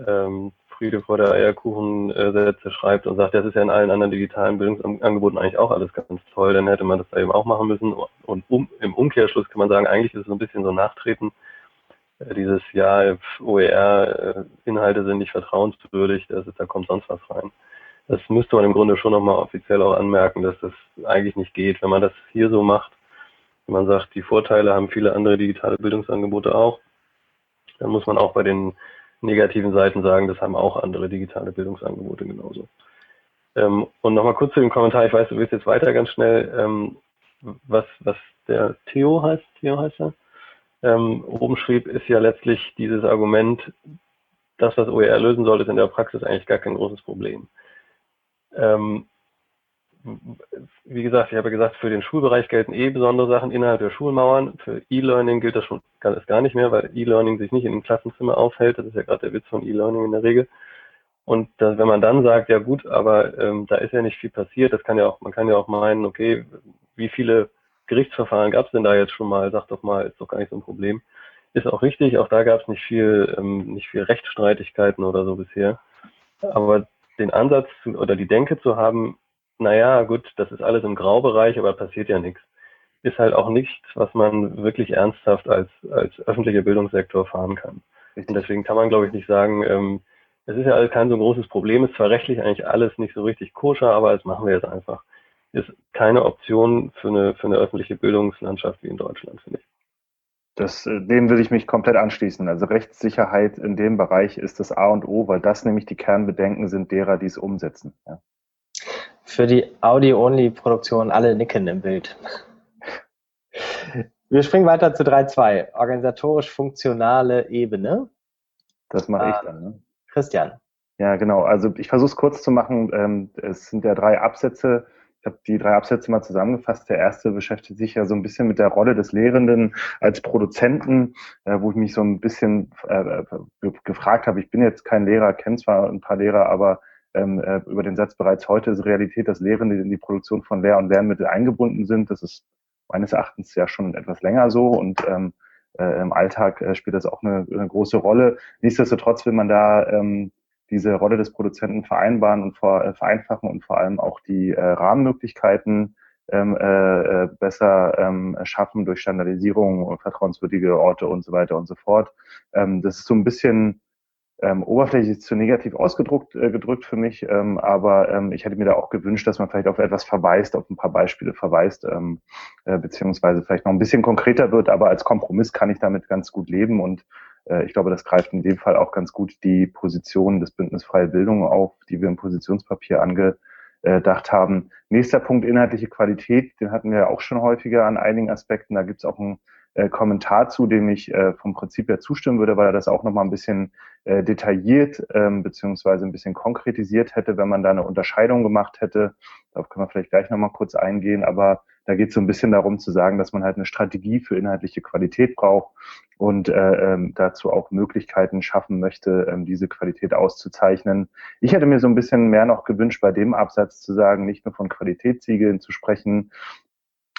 ähm, Friede vor der Eierkuchen-Sätze schreibt und sagt, das ist ja in allen anderen digitalen Bildungsangeboten eigentlich auch alles ganz toll, dann hätte man das da eben auch machen müssen. Und um, im Umkehrschluss kann man sagen, eigentlich ist es so ein bisschen so ein Nachtreten. Äh, dieses ja, OER-Inhalte sind nicht vertrauenswürdig, da kommt sonst was rein. Das müsste man im Grunde schon nochmal offiziell auch anmerken, dass das eigentlich nicht geht. Wenn man das hier so macht, wenn man sagt, die Vorteile haben viele andere digitale Bildungsangebote auch, dann muss man auch bei den negativen Seiten sagen, das haben auch andere digitale Bildungsangebote genauso. Ähm, und nochmal kurz zu dem Kommentar, ich weiß, du willst jetzt weiter ganz schnell, ähm, was, was der Theo heißt, Theo heißt er, ähm, oben schrieb, ist ja letztlich dieses Argument, das, was OER lösen soll, ist in der Praxis eigentlich gar kein großes Problem. Ähm, wie gesagt, ich habe gesagt, für den Schulbereich gelten eh besondere Sachen innerhalb der Schulmauern. Für E-Learning gilt das schon ist gar nicht mehr, weil E-Learning sich nicht in dem Klassenzimmer aufhält. Das ist ja gerade der Witz von E-Learning in der Regel. Und das, wenn man dann sagt, ja gut, aber ähm, da ist ja nicht viel passiert, das kann ja auch, man kann ja auch meinen, okay, wie viele Gerichtsverfahren gab es denn da jetzt schon mal? Sag doch mal, ist doch gar nicht so ein Problem. Ist auch richtig, auch da gab es nicht viel, ähm, nicht viel Rechtsstreitigkeiten oder so bisher. Aber den Ansatz zu, oder die Denke zu haben, naja, gut, das ist alles im Graubereich, aber passiert ja nichts. ist halt auch nichts, was man wirklich ernsthaft als, als öffentlicher Bildungssektor fahren kann. Und deswegen kann man, glaube ich, nicht sagen, ähm, es ist ja alles kein so großes Problem, ist zwar rechtlich eigentlich alles nicht so richtig koscher, aber das machen wir jetzt einfach. Ist keine Option für eine, für eine öffentliche Bildungslandschaft wie in Deutschland, finde ich. Das, äh, dem würde ich mich komplett anschließen. Also Rechtssicherheit in dem Bereich ist das A und O, weil das nämlich die Kernbedenken sind derer, die es umsetzen. Ja. Für die Audio-Only-Produktion alle nicken im Bild. Wir springen weiter zu 3.2. Organisatorisch funktionale Ebene. Das mache ich dann. Ne? Christian. Ja, genau. Also ich versuche es kurz zu machen. Ähm, es sind ja drei Absätze. Ich habe die drei Absätze mal zusammengefasst. Der erste beschäftigt sich ja so ein bisschen mit der Rolle des Lehrenden als Produzenten, äh, wo ich mich so ein bisschen äh, gefragt habe. Ich bin jetzt kein Lehrer, kenne zwar ein paar Lehrer, aber ähm, äh, über den Satz bereits heute ist Realität, dass Lehrende in die Produktion von Lehr- und Lernmitteln eingebunden sind. Das ist meines Erachtens ja schon etwas länger so und ähm, äh, im Alltag äh, spielt das auch eine, eine, große Rolle. Nichtsdestotrotz will man da ähm, diese Rolle des Produzenten vereinbaren und vor, äh, vereinfachen und vor allem auch die äh, Rahmenmöglichkeiten ähm, äh, äh besser ähm, schaffen durch Standardisierung, vertrauenswürdige Orte und so weiter und so fort. Ähm, das ist so ein bisschen ähm, oberflächlich zu negativ ausgedrückt äh, gedrückt für mich, ähm, aber ähm, ich hätte mir da auch gewünscht, dass man vielleicht auf etwas verweist, auf ein paar Beispiele verweist, ähm, äh, beziehungsweise vielleicht noch ein bisschen konkreter wird, aber als Kompromiss kann ich damit ganz gut leben und ich glaube, das greift in dem Fall auch ganz gut die Position des Bündnis Freie Bildung auf, die wir im Positionspapier angedacht haben. Nächster Punkt, inhaltliche Qualität, den hatten wir auch schon häufiger an einigen Aspekten. Da gibt es auch ein äh, Kommentar zu, dem ich äh, vom Prinzip her zustimmen würde, weil er das auch nochmal ein bisschen äh, detailliert ähm, beziehungsweise ein bisschen konkretisiert hätte, wenn man da eine Unterscheidung gemacht hätte. Darauf können wir vielleicht gleich nochmal kurz eingehen, aber da geht es so ein bisschen darum zu sagen, dass man halt eine Strategie für inhaltliche Qualität braucht und äh, ähm, dazu auch Möglichkeiten schaffen möchte, ähm, diese Qualität auszuzeichnen. Ich hätte mir so ein bisschen mehr noch gewünscht, bei dem Absatz zu sagen, nicht nur von Qualitätssiegeln zu sprechen,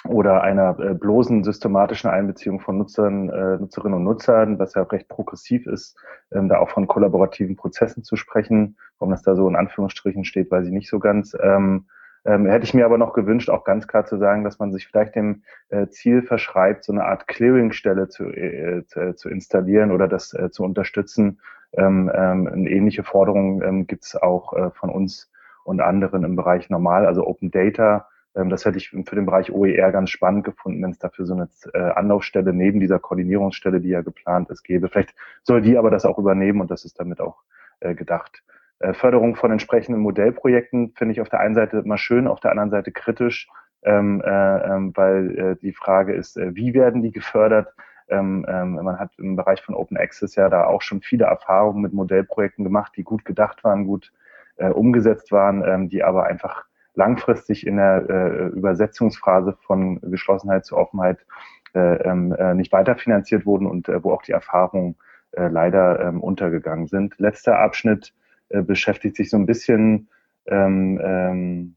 oder einer äh, bloßen systematischen Einbeziehung von Nutzern, äh, Nutzerinnen und Nutzern, was ja recht progressiv ist, ähm, da auch von kollaborativen Prozessen zu sprechen. Warum das da so in Anführungsstrichen steht, weiß ich nicht so ganz. Ähm, ähm, hätte ich mir aber noch gewünscht, auch ganz klar zu sagen, dass man sich vielleicht dem äh, Ziel verschreibt, so eine Art Clearingstelle zu, äh, zu, zu installieren oder das äh, zu unterstützen. Ähm, ähm, eine ähnliche Forderung ähm, gibt es auch äh, von uns und anderen im Bereich Normal, also Open Data das hätte ich für den Bereich OER ganz spannend gefunden, wenn es dafür so eine äh, Anlaufstelle neben dieser Koordinierungsstelle, die ja geplant ist, gäbe. Vielleicht soll die aber das auch übernehmen und das ist damit auch äh, gedacht. Äh, Förderung von entsprechenden Modellprojekten finde ich auf der einen Seite immer schön, auf der anderen Seite kritisch, ähm, ähm, weil die Frage ist, wie werden die gefördert? man hat im Bereich von Open Access ja da auch schon viele Erfahrungen mit Modellprojekten gemacht, die gut gedacht waren, gut umgesetzt waren, die aber einfach langfristig in der äh, Übersetzungsphase von Geschlossenheit zu Offenheit äh, ähm, äh, nicht weiterfinanziert wurden und äh, wo auch die Erfahrungen äh, leider ähm, untergegangen sind. Letzter Abschnitt beschäftigt sich so ein bisschen ähm, ähm,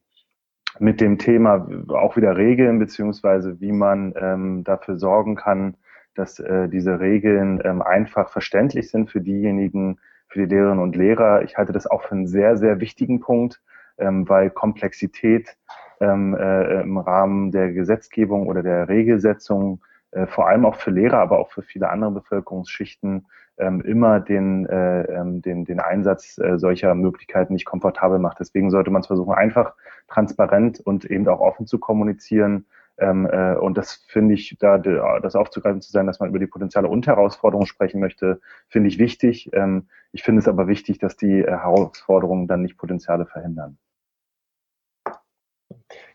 mit dem Thema auch wieder Regeln, beziehungsweise wie man ähm, dafür sorgen kann, dass äh, diese Regeln ähm, einfach verständlich sind für diejenigen, für die Lehrerinnen und Lehrer. Ich halte das auch für einen sehr, sehr wichtigen Punkt, ähm, weil Komplexität ähm, äh, im Rahmen der Gesetzgebung oder der Regelsetzung äh, vor allem auch für Lehrer, aber auch für viele andere Bevölkerungsschichten ähm, immer den, äh, ähm, den, den Einsatz äh, solcher Möglichkeiten nicht komfortabel macht. Deswegen sollte man es versuchen, einfach transparent und eben auch offen zu kommunizieren. Ähm, äh, und das finde ich, da das aufzugreifen zu sein, dass man über die Potenziale und Herausforderungen sprechen möchte, finde ich wichtig. Ähm, ich finde es aber wichtig, dass die äh, Herausforderungen dann nicht Potenziale verhindern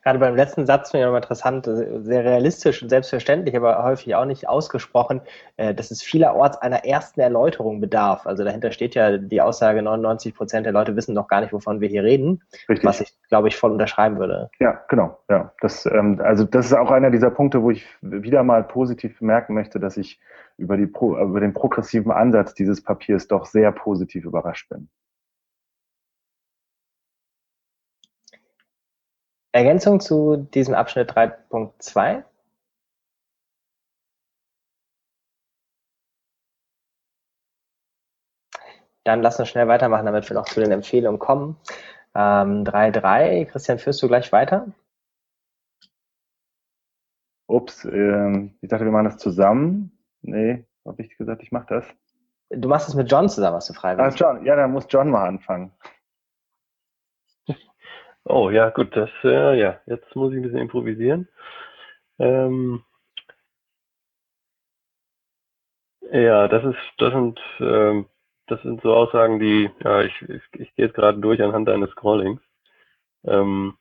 gerade beim letzten Satz finde ich nochmal interessant, äh, sehr realistisch und selbstverständlich, aber häufig auch nicht ausgesprochen, äh, dass es vielerorts einer ersten Erläuterung bedarf. Also dahinter steht ja die Aussage, 99 Prozent der Leute wissen noch gar nicht, wovon wir hier reden, Richtig. was ich, glaube ich, voll unterschreiben würde. Ja, genau. Ja, das, ähm, also das ist auch einer dieser Punkte, wo ich wieder mal positiv bemerken möchte, dass ich über, die, über den progressiven Ansatz dieses Papiers doch sehr positiv überrascht bin. Ergänzung zu diesem Abschnitt 3.2? Dann lass uns schnell weitermachen, damit wir noch zu den Empfehlungen kommen. Ähm, 3.3, Christian, führst du gleich weiter? Ups, ähm, ich dachte, wir machen das zusammen. Nee, habe ich gesagt, ich mache das. Du machst es mit John zusammen, hast du freiwillig. Ah, John, ja, dann muss John mal anfangen. Oh ja, gut, das, äh, ja, jetzt muss ich ein bisschen improvisieren. Ähm, ja, das ist, das sind, ähm, das sind so Aussagen, die, ja, ich, ich, ich gehe jetzt gerade durch anhand deines Scrollings. Ähm,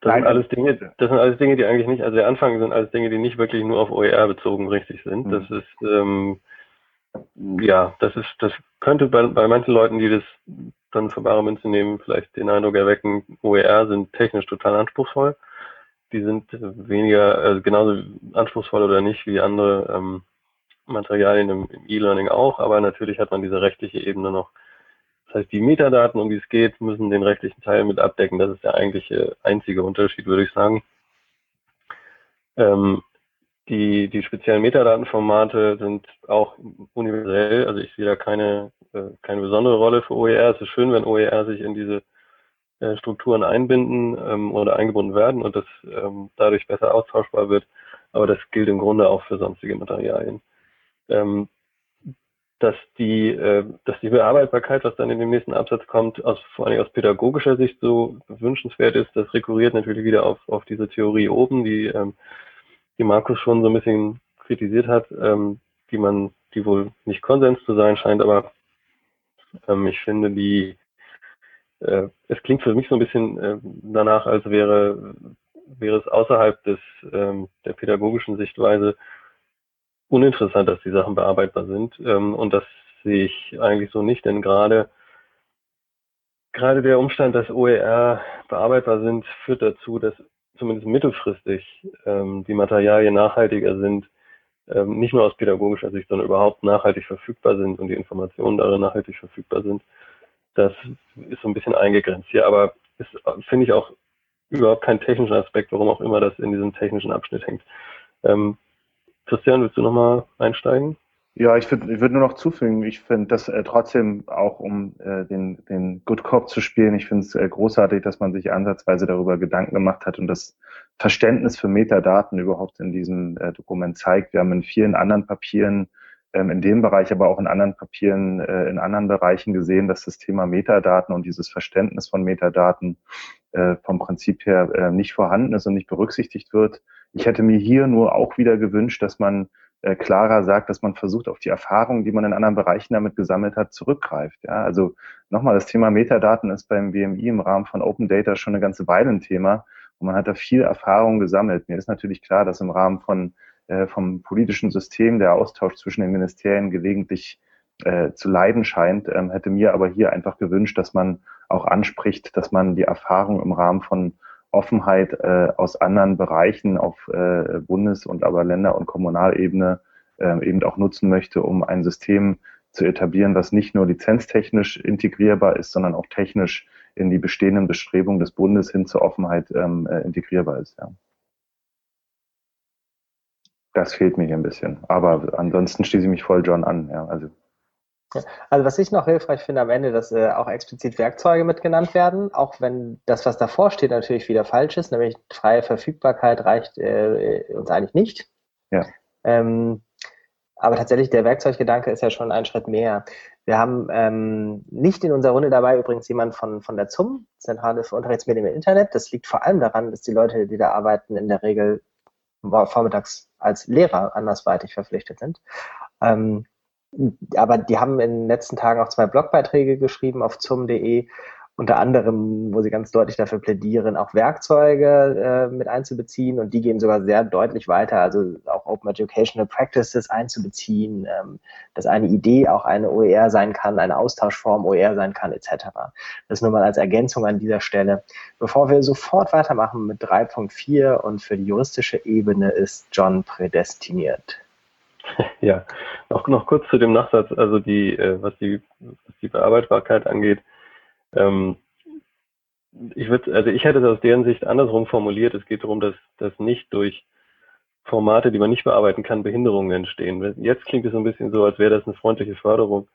das Nein, sind alles Dinge, das sind alles Dinge, die eigentlich nicht, also der Anfang sind alles Dinge, die nicht wirklich nur auf OER bezogen richtig sind. Mhm. Das ist, ähm, ja, das ist, das könnte bei, bei manchen Leuten, die das dann für bare Münze nehmen, vielleicht den Eindruck erwecken, OER sind technisch total anspruchsvoll. Die sind weniger, also genauso anspruchsvoll oder nicht wie andere ähm, Materialien im, im E-Learning auch, aber natürlich hat man diese rechtliche Ebene noch. Das heißt, die Metadaten, um die es geht, müssen den rechtlichen Teil mit abdecken. Das ist der eigentliche einzige Unterschied, würde ich sagen. Ähm, die, die speziellen Metadatenformate sind auch universell, also ich sehe da keine, äh, keine besondere Rolle für OER. Es ist schön, wenn OER sich in diese äh, Strukturen einbinden ähm, oder eingebunden werden und das ähm, dadurch besser austauschbar wird. Aber das gilt im Grunde auch für sonstige Materialien. Ähm, dass die, äh, dass die Bearbeitbarkeit, was dann in dem nächsten Absatz kommt, aus, vor allem aus pädagogischer Sicht so wünschenswert ist, das rekurriert natürlich wieder auf, auf diese Theorie oben, die, ähm, die Markus schon so ein bisschen kritisiert hat, ähm, die man, die wohl nicht Konsens zu sein scheint, aber ähm, ich finde die, äh, es klingt für mich so ein bisschen äh, danach, als wäre, wäre es außerhalb des, ähm, der pädagogischen Sichtweise uninteressant, dass die Sachen bearbeitbar sind. Ähm, und das sehe ich eigentlich so nicht, denn gerade gerade der Umstand, dass OER bearbeitbar sind, führt dazu, dass zumindest mittelfristig ähm, die Materialien nachhaltiger sind, ähm, nicht nur aus pädagogischer Sicht, sondern überhaupt nachhaltig verfügbar sind und die Informationen darin nachhaltig verfügbar sind. Das ist so ein bisschen eingegrenzt hier, aber ist, finde ich, auch überhaupt kein technischer Aspekt, warum auch immer das in diesem technischen Abschnitt hängt. Ähm, Christian, willst du nochmal einsteigen? Ja, ich würde ich würd nur noch zufügen, ich finde das äh, trotzdem auch, um äh, den, den Good Cop zu spielen, ich finde es äh, großartig, dass man sich ansatzweise darüber Gedanken gemacht hat und das Verständnis für Metadaten überhaupt in diesem äh, Dokument zeigt. Wir haben in vielen anderen Papieren, ähm, in dem Bereich, aber auch in anderen Papieren, äh, in anderen Bereichen gesehen, dass das Thema Metadaten und dieses Verständnis von Metadaten äh, vom Prinzip her äh, nicht vorhanden ist und nicht berücksichtigt wird. Ich hätte mir hier nur auch wieder gewünscht, dass man klarer sagt, dass man versucht, auf die Erfahrungen, die man in anderen Bereichen damit gesammelt hat, zurückgreift. Ja, also nochmal, das Thema Metadaten ist beim BMI im Rahmen von Open Data schon eine ganze Weile ein Thema und man hat da viel Erfahrung gesammelt. Mir ist natürlich klar, dass im Rahmen von äh, vom politischen System der Austausch zwischen den Ministerien gelegentlich äh, zu leiden scheint, ähm, hätte mir aber hier einfach gewünscht, dass man auch anspricht, dass man die Erfahrung im Rahmen von Offenheit äh, aus anderen Bereichen auf äh, Bundes- und aber Länder- und Kommunalebene äh, eben auch nutzen möchte, um ein System zu etablieren, was nicht nur lizenztechnisch integrierbar ist, sondern auch technisch in die bestehenden Bestrebungen des Bundes hin zur Offenheit ähm, äh, integrierbar ist. Ja. Das fehlt mir hier ein bisschen. Aber ansonsten schließe ich mich voll John an. Ja, also also was ich noch hilfreich finde am Ende, dass äh, auch explizit Werkzeuge mit genannt werden, auch wenn das, was davor steht, natürlich wieder falsch ist, nämlich freie Verfügbarkeit reicht äh, uns eigentlich nicht. Ja. Ähm, aber tatsächlich, der Werkzeuggedanke ist ja schon ein Schritt mehr. Wir haben ähm, nicht in unserer Runde dabei übrigens jemand von, von der ZUM, Zentrale für Unterrichtsmedien im Internet. Das liegt vor allem daran, dass die Leute, die da arbeiten, in der Regel vormittags als Lehrer andersweitig verpflichtet sind. Ähm, aber die haben in den letzten Tagen auch zwei Blogbeiträge geschrieben auf zum.de, unter anderem, wo sie ganz deutlich dafür plädieren, auch Werkzeuge äh, mit einzubeziehen und die gehen sogar sehr deutlich weiter, also auch Open Educational Practices einzubeziehen, ähm, dass eine Idee auch eine OER sein kann, eine Austauschform OER sein kann, etc. Das nur mal als Ergänzung an dieser Stelle. Bevor wir sofort weitermachen mit 3.4 und für die juristische Ebene ist John prädestiniert. *laughs* Ja, noch, noch kurz zu dem Nachsatz, also die, äh, was die, was die Bearbeitbarkeit angeht. Ähm, ich würde, also ich hätte es aus deren Sicht andersrum formuliert. Es geht darum, dass, dass nicht durch Formate, die man nicht bearbeiten kann, Behinderungen entstehen. Jetzt klingt es so ein bisschen so, als wäre das eine freundliche Förderung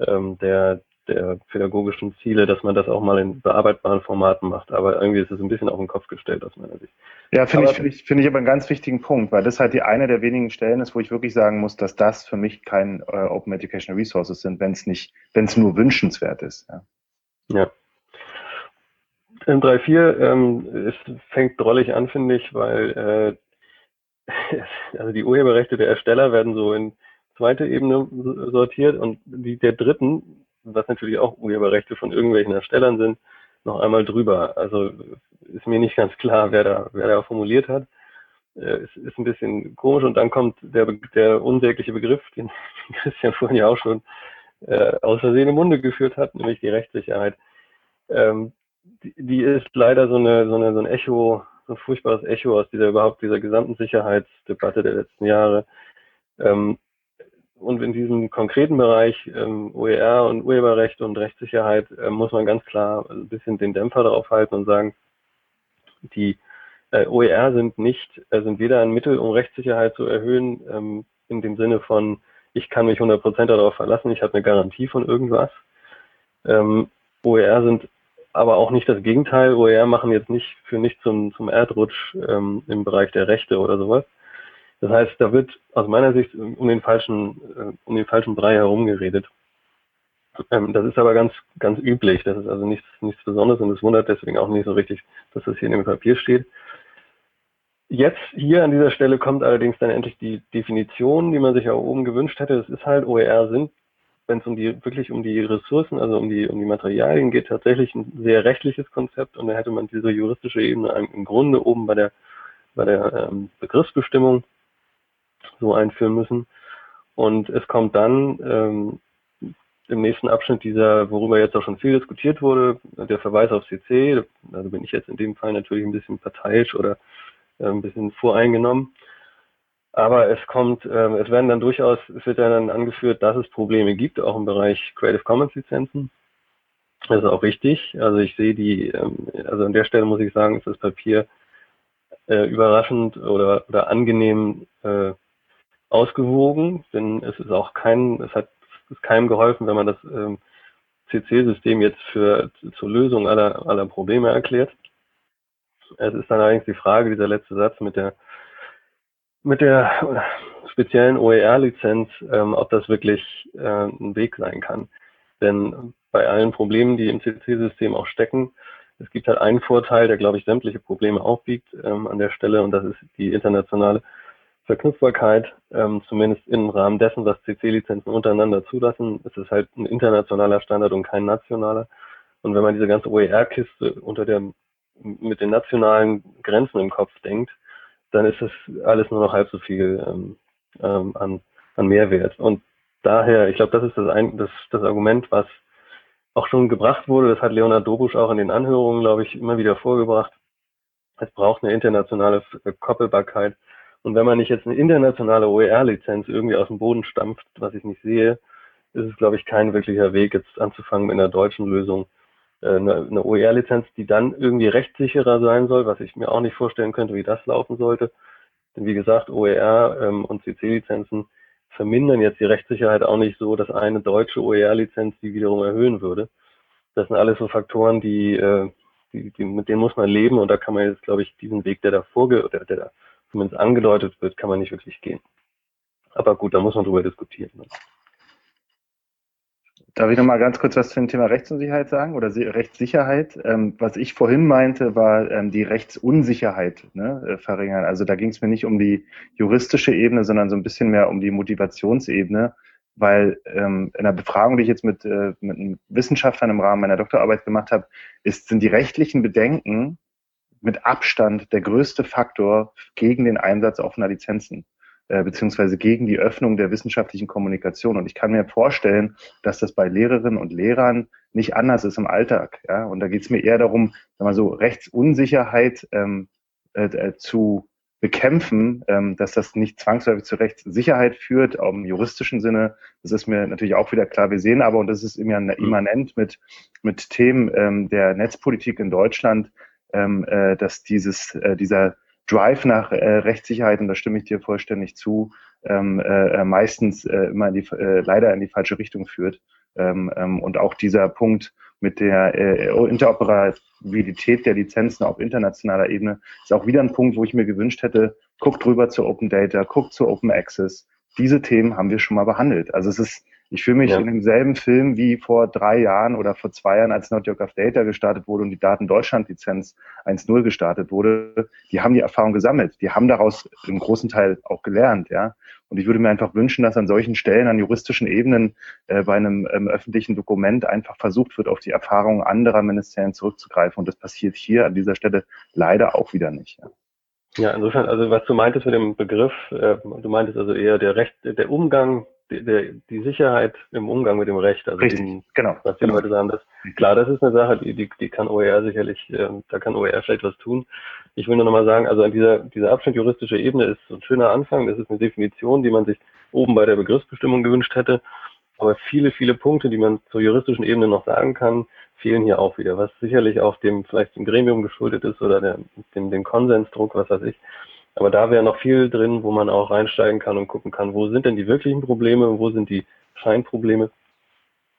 ähm, der, der pädagogischen Ziele, dass man das auch mal in bearbeitbaren Formaten macht. Aber irgendwie ist es ein bisschen auf den Kopf gestellt aus meiner Sicht. Ja, finde ich, finde ich, finde ich aber einen ganz wichtigen Punkt, weil das halt die eine der wenigen Stellen ist, wo ich wirklich sagen muss, dass das für mich kein äh, Open Educational Resources sind, wenn es nicht, wenn es nur wünschenswert ist. Ja. ja. In 3.4 ähm, es fängt drollig an, finde ich, weil äh, *laughs* also die Urheberrechte der Ersteller werden so in zweite Ebene sortiert und die der dritten, was natürlich auch Urheberrechte von irgendwelchen Erstellern sind, noch einmal drüber. Also ist mir nicht ganz klar, wer da, wer da formuliert hat. Äh, es ist ein bisschen komisch und dann kommt der, der unsägliche Begriff, *laughs* den Christian vorhin ja auch schon äh, aus Versehen im Munde geführt hat, nämlich die Rechtssicherheit. Ähm, die, die ist leider so eine, so eine, so ein Echo, so ein furchtbares Echo aus dieser überhaupt dieser gesamten Sicherheitsdebatte der letzten Jahre. Ähm, und in diesem konkreten Bereich ähm, OER und Urheberrecht und Rechtssicherheit äh, muss man ganz klar ein bisschen den Dämpfer darauf halten und sagen, die äh, OER sind nicht, äh, sind weder ein Mittel, um Rechtssicherheit zu erhöhen, ähm, in dem Sinne von, ich kann mich 100% darauf verlassen, ich habe eine Garantie von irgendwas. Ähm, OER sind aber auch nicht das Gegenteil. OER machen jetzt nicht für nicht zum, zum Erdrutsch ähm, im Bereich der Rechte oder sowas. Das heißt, da wird aus meiner Sicht um den falschen, äh, um den falschen Brei herumgeredet. Ähm, das ist aber ganz, ganz üblich. Das ist also nichts, nichts Besonderes und es wundert deswegen auch nicht so richtig, dass das hier in dem Papier steht. Jetzt hier an dieser Stelle kommt allerdings dann endlich die Definition, die man sich ja oben gewünscht hätte. Das ist halt OER sind, wenn es um die wirklich um die Ressourcen, also um die um die Materialien geht, tatsächlich ein sehr rechtliches Konzept und da hätte man diese juristische Ebene im Grunde oben bei der bei der ähm, Begriffsbestimmung so einführen müssen. Und es kommt dann ähm, im nächsten Abschnitt dieser, worüber jetzt auch schon viel diskutiert wurde, der Verweis auf CC, also bin ich jetzt in dem Fall natürlich ein bisschen parteiisch oder äh, ein bisschen voreingenommen. Aber es kommt, äh, es werden dann durchaus, es wird dann angeführt, dass es Probleme gibt, auch im Bereich Creative Commons Lizenzen. Das ist auch richtig. Also ich sehe die, ähm, also an der Stelle muss ich sagen, ist das Papier äh, überraschend oder, oder angenehm äh, ausgewogen, denn es ist auch kein, es hat es keinem geholfen, wenn man das ähm, CC-System jetzt für zur Lösung aller, aller Probleme erklärt. Es ist dann allerdings die Frage, dieser letzte Satz mit der mit der speziellen OER-Lizenz, ähm, ob das wirklich äh, ein Weg sein kann. Denn bei allen Problemen, die im CC-System auch stecken, es gibt halt einen Vorteil, der, glaube ich, sämtliche Probleme aufwiegt ähm, an der Stelle, und das ist die internationale Verknüpfbarkeit, ähm, zumindest im Rahmen dessen, was CC-Lizenzen untereinander zulassen, ist es halt ein internationaler Standard und kein nationaler. Und wenn man diese ganze OER-Kiste unter der, mit den nationalen Grenzen im Kopf denkt, dann ist das alles nur noch halb so viel ähm, ähm, an, an Mehrwert. Und daher, ich glaube, das ist das, ein, das, das Argument, was auch schon gebracht wurde. Das hat Leonard Dobusch auch in den Anhörungen, glaube ich, immer wieder vorgebracht. Es braucht eine internationale Koppelbarkeit und wenn man nicht jetzt eine internationale OER-Lizenz irgendwie aus dem Boden stampft, was ich nicht sehe, ist es, glaube ich, kein wirklicher Weg, jetzt anzufangen mit einer deutschen Lösung. Äh, eine, eine OER-Lizenz, die dann irgendwie rechtssicherer sein soll, was ich mir auch nicht vorstellen könnte, wie das laufen sollte. Denn wie gesagt, OER ähm, und CC-Lizenzen vermindern jetzt die Rechtssicherheit auch nicht so, dass eine deutsche OER-Lizenz die wiederum erhöhen würde. Das sind alles so Faktoren, die, äh, die, die, mit denen muss man leben und da kann man jetzt, glaube ich, diesen Weg, der da vorge oder der da zumindest angedeutet wird, kann man nicht wirklich gehen. Aber gut, da muss man drüber diskutieren. Ne? Darf ich noch mal ganz kurz was zum Thema Rechtsunsicherheit sagen oder Rechtssicherheit? Ähm, was ich vorhin meinte, war ähm, die Rechtsunsicherheit ne, äh, verringern. Also da ging es mir nicht um die juristische Ebene, sondern so ein bisschen mehr um die Motivationsebene, weil ähm, in der Befragung, die ich jetzt mit, äh, mit Wissenschaftlern im Rahmen meiner Doktorarbeit gemacht habe, sind die rechtlichen Bedenken mit Abstand der größte Faktor gegen den Einsatz offener Lizenzen äh, beziehungsweise gegen die Öffnung der wissenschaftlichen Kommunikation. Und ich kann mir vorstellen, dass das bei Lehrerinnen und Lehrern nicht anders ist im Alltag. Ja? Und da geht es mir eher darum, wenn man so Rechtsunsicherheit ähm, äh, äh, zu bekämpfen, ähm, dass das nicht zwangsläufig zu Rechtssicherheit führt, auch im juristischen Sinne. Das ist mir natürlich auch wieder klar. Wir sehen aber, und das ist mhm. immanent mit, mit Themen ähm, der Netzpolitik in Deutschland, ähm, äh, dass dieses, äh, dieser Drive nach äh, Rechtssicherheit, und da stimme ich dir vollständig zu, ähm, äh, äh meistens äh, immer in die, äh, leider in die falsche Richtung führt. Ähm, ähm, und auch dieser Punkt mit der äh, Interoperabilität der Lizenzen auf internationaler Ebene ist auch wieder ein Punkt, wo ich mir gewünscht hätte, guckt drüber zu Open Data, guckt zu Open Access. Diese Themen haben wir schon mal behandelt. Also es ist ich fühle mich ja. in demselben Film wie vor drei Jahren oder vor zwei Jahren, als Not Your Data gestartet wurde und die Daten Deutschland Lizenz 1.0 gestartet wurde. Die haben die Erfahrung gesammelt. Die haben daraus im großen Teil auch gelernt, ja. Und ich würde mir einfach wünschen, dass an solchen Stellen, an juristischen Ebenen, äh, bei einem ähm, öffentlichen Dokument einfach versucht wird, auf die Erfahrungen anderer Ministerien zurückzugreifen. Und das passiert hier an dieser Stelle leider auch wieder nicht. Ja. Ja, insofern, also was du meintest mit dem Begriff, äh, du meintest also eher der Recht, der Umgang die, die Sicherheit im Umgang mit dem Recht, also Richtig, den, genau. was die Leute sagen, das, klar, das ist eine Sache, die, die, die kann OER sicherlich, äh, da kann OER vielleicht was tun. Ich will nur nochmal sagen, also an dieser, dieser Abschnitt juristische Ebene ist so ein schöner Anfang, das ist eine Definition, die man sich oben bei der Begriffsbestimmung gewünscht hätte, aber viele, viele Punkte, die man zur juristischen Ebene noch sagen kann, fehlen hier auch wieder, was sicherlich auch dem, vielleicht dem Gremium geschuldet ist oder der, dem, dem Konsensdruck, was weiß ich. Aber da wäre noch viel drin, wo man auch reinsteigen kann und gucken kann, wo sind denn die wirklichen Probleme und wo sind die Scheinprobleme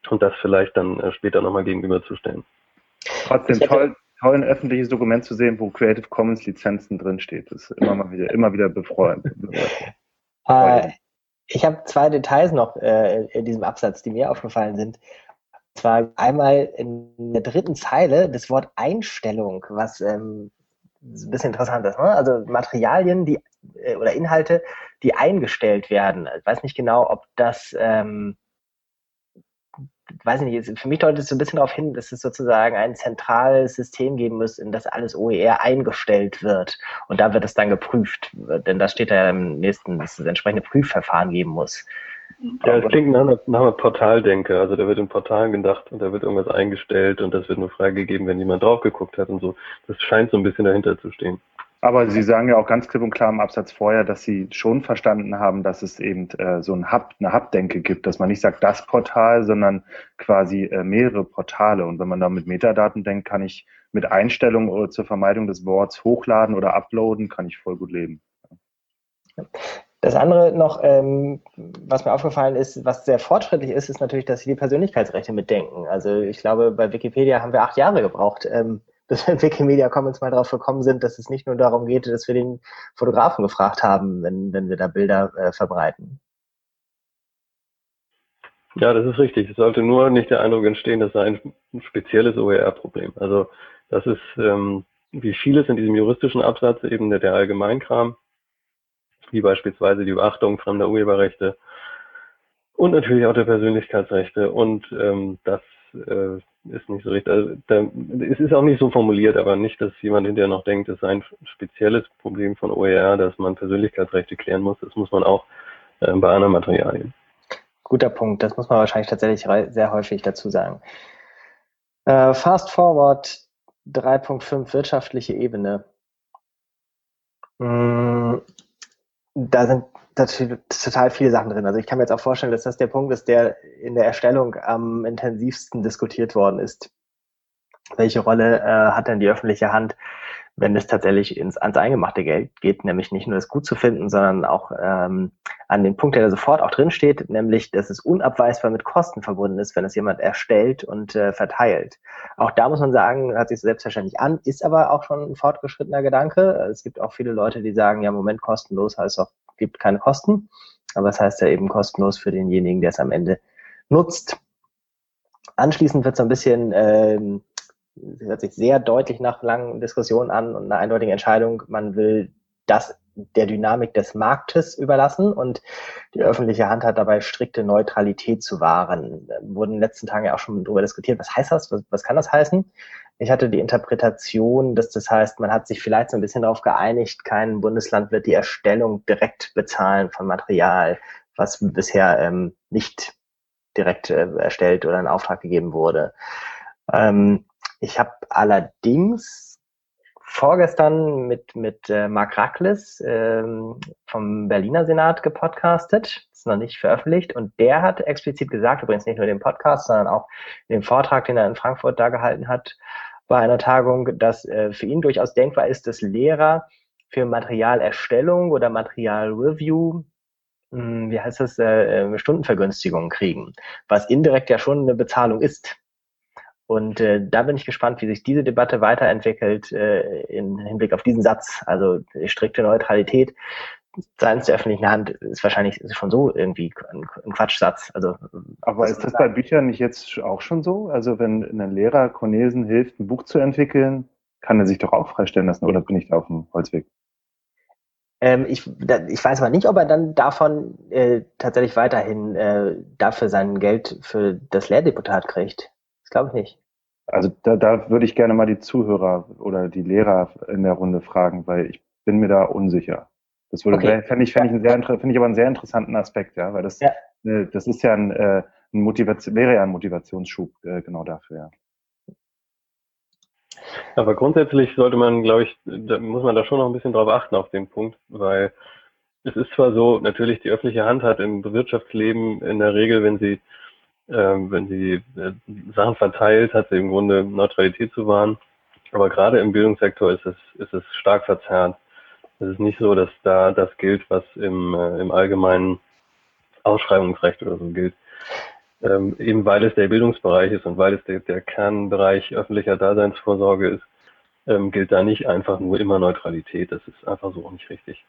und das vielleicht dann äh, später nochmal gegenüberzustellen. Trotzdem toll, toll ein öffentliches Dokument zu sehen, wo Creative Commons Lizenzen drinsteht. Das ist immer mal wieder, immer wieder befreuend. *laughs* äh, ich habe zwei Details noch äh, in diesem Absatz, die mir aufgefallen sind. Und zwar einmal in der dritten Zeile das Wort Einstellung, was ähm, ein bisschen interessant ist. Ne? Also Materialien, die äh, oder Inhalte, die eingestellt werden. Ich weiß nicht genau, ob das, ähm, weiß nicht, für mich deutet es so ein bisschen darauf hin, dass es sozusagen ein zentrales System geben muss, in das alles OER eingestellt wird. Und da wird es dann geprüft, denn da steht ja im nächsten, dass es entsprechende Prüfverfahren geben muss. Ja, es klingt nach einer, nach einer Portaldenke. Also da wird in Portalen gedacht und da wird irgendwas eingestellt und das wird nur freigegeben, wenn jemand drauf geguckt hat und so. Das scheint so ein bisschen dahinter zu stehen. Aber Sie sagen ja auch ganz klipp und klar im Absatz vorher, dass Sie schon verstanden haben, dass es eben äh, so ein Hub, eine Hub-Denke gibt, dass man nicht sagt das Portal, sondern quasi äh, mehrere Portale. Und wenn man da mit Metadaten denkt, kann ich mit Einstellungen zur Vermeidung des Worts hochladen oder uploaden, kann ich voll gut leben. Das andere noch, ähm, was mir aufgefallen ist, was sehr fortschrittlich ist, ist natürlich, dass sie die Persönlichkeitsrechte mitdenken. Also ich glaube, bei Wikipedia haben wir acht Jahre gebraucht, ähm, *laughs* bis wir in Wikimedia Commons mal darauf gekommen sind, dass es nicht nur darum geht, dass wir den Fotografen gefragt haben, wenn, wenn wir da Bilder äh, verbreiten. Ja, das ist richtig. Es sollte nur nicht der Eindruck entstehen, das sei ein spezielles OER-Problem. Also das ist ähm, wie vieles in diesem juristischen Absatz eben der, der Allgemeinkram wie beispielsweise die Beachtung fremder Urheberrechte und natürlich auch der Persönlichkeitsrechte. Und ähm, das äh, ist nicht so richtig. Also, da, es ist auch nicht so formuliert, aber nicht, dass jemand hinterher noch denkt, es sei ein spezielles Problem von OER, dass man Persönlichkeitsrechte klären muss. Das muss man auch äh, bei anderen Materialien. Guter Punkt. Das muss man wahrscheinlich tatsächlich sehr häufig dazu sagen. Äh, Fast Forward 3.5 wirtschaftliche Ebene. Hm, da sind total viele Sachen drin. Also ich kann mir jetzt auch vorstellen, dass das der Punkt ist, der in der Erstellung am intensivsten diskutiert worden ist. Welche Rolle äh, hat denn die öffentliche Hand wenn es tatsächlich ins, ans eingemachte Geld geht, nämlich nicht nur das gut zu finden, sondern auch ähm, an den Punkt, der da sofort auch drin steht, nämlich, dass es unabweisbar mit Kosten verbunden ist, wenn es jemand erstellt und äh, verteilt. Auch da muss man sagen, hört sich selbstverständlich an, ist aber auch schon ein fortgeschrittener Gedanke. Es gibt auch viele Leute, die sagen, ja, Moment, kostenlos heißt auch, gibt keine Kosten. Aber es das heißt ja eben kostenlos für denjenigen, der es am Ende nutzt. Anschließend wird so ein bisschen ähm, hört sich sehr deutlich nach langen Diskussionen an und einer eindeutigen Entscheidung. Man will das der Dynamik des Marktes überlassen und die öffentliche Hand hat dabei strikte Neutralität zu wahren. Wurden in den letzten Tagen ja auch schon darüber diskutiert, was heißt das, was, was kann das heißen? Ich hatte die Interpretation, dass das heißt, man hat sich vielleicht so ein bisschen darauf geeinigt, kein Bundesland wird die Erstellung direkt bezahlen von Material, was bisher ähm, nicht direkt äh, erstellt oder in Auftrag gegeben wurde. Ähm, ich habe allerdings vorgestern mit, mit äh, Mark Rackles ähm, vom Berliner Senat gepodcastet. ist noch nicht veröffentlicht. Und der hat explizit gesagt, übrigens nicht nur den Podcast, sondern auch den Vortrag, den er in Frankfurt da gehalten hat, bei einer Tagung, dass äh, für ihn durchaus denkbar ist, dass Lehrer für Materialerstellung oder Materialreview hm, wie heißt das, äh, Stundenvergünstigungen kriegen, was indirekt ja schon eine Bezahlung ist. Und äh, da bin ich gespannt, wie sich diese Debatte weiterentwickelt äh, im Hinblick auf diesen Satz. Also strikte Neutralität seitens der öffentlichen Hand ist wahrscheinlich schon so irgendwie ein, ein Quatschsatz. Also, Aber ist das bei Büchern nicht jetzt auch schon so? Also wenn ein Lehrer Cornesen hilft, ein Buch zu entwickeln, kann er sich doch auch freistellen lassen oder bin ich da auf dem Holzweg? Ähm, ich, da, ich weiß aber nicht, ob er dann davon äh, tatsächlich weiterhin äh, dafür sein Geld für das Lehrdeputat kriegt. Das glaube ich nicht. Also da, da würde ich gerne mal die Zuhörer oder die Lehrer in der Runde fragen, weil ich bin mir da unsicher. Das würde okay. fände ich, fände ich, einen sehr, ich aber einen sehr interessanten Aspekt, ja, weil das, ja. Äh, das ist ja ein, äh, ein Motivation, wäre ja ein Motivationsschub äh, genau dafür, ja. Aber grundsätzlich sollte man, glaube ich, da muss man da schon noch ein bisschen drauf achten auf den Punkt, weil es ist zwar so, natürlich die öffentliche Hand hat im Wirtschaftsleben in der Regel, wenn sie wenn sie äh, Sachen verteilt, hat sie im Grunde Neutralität zu wahren. Aber gerade im Bildungssektor ist es, ist es stark verzerrt. Es ist nicht so, dass da das gilt, was im, äh, im allgemeinen Ausschreibungsrecht oder so gilt. Ähm, eben weil es der Bildungsbereich ist und weil es der, der Kernbereich öffentlicher Daseinsvorsorge ist, ähm, gilt da nicht einfach nur immer Neutralität. Das ist einfach so auch nicht richtig.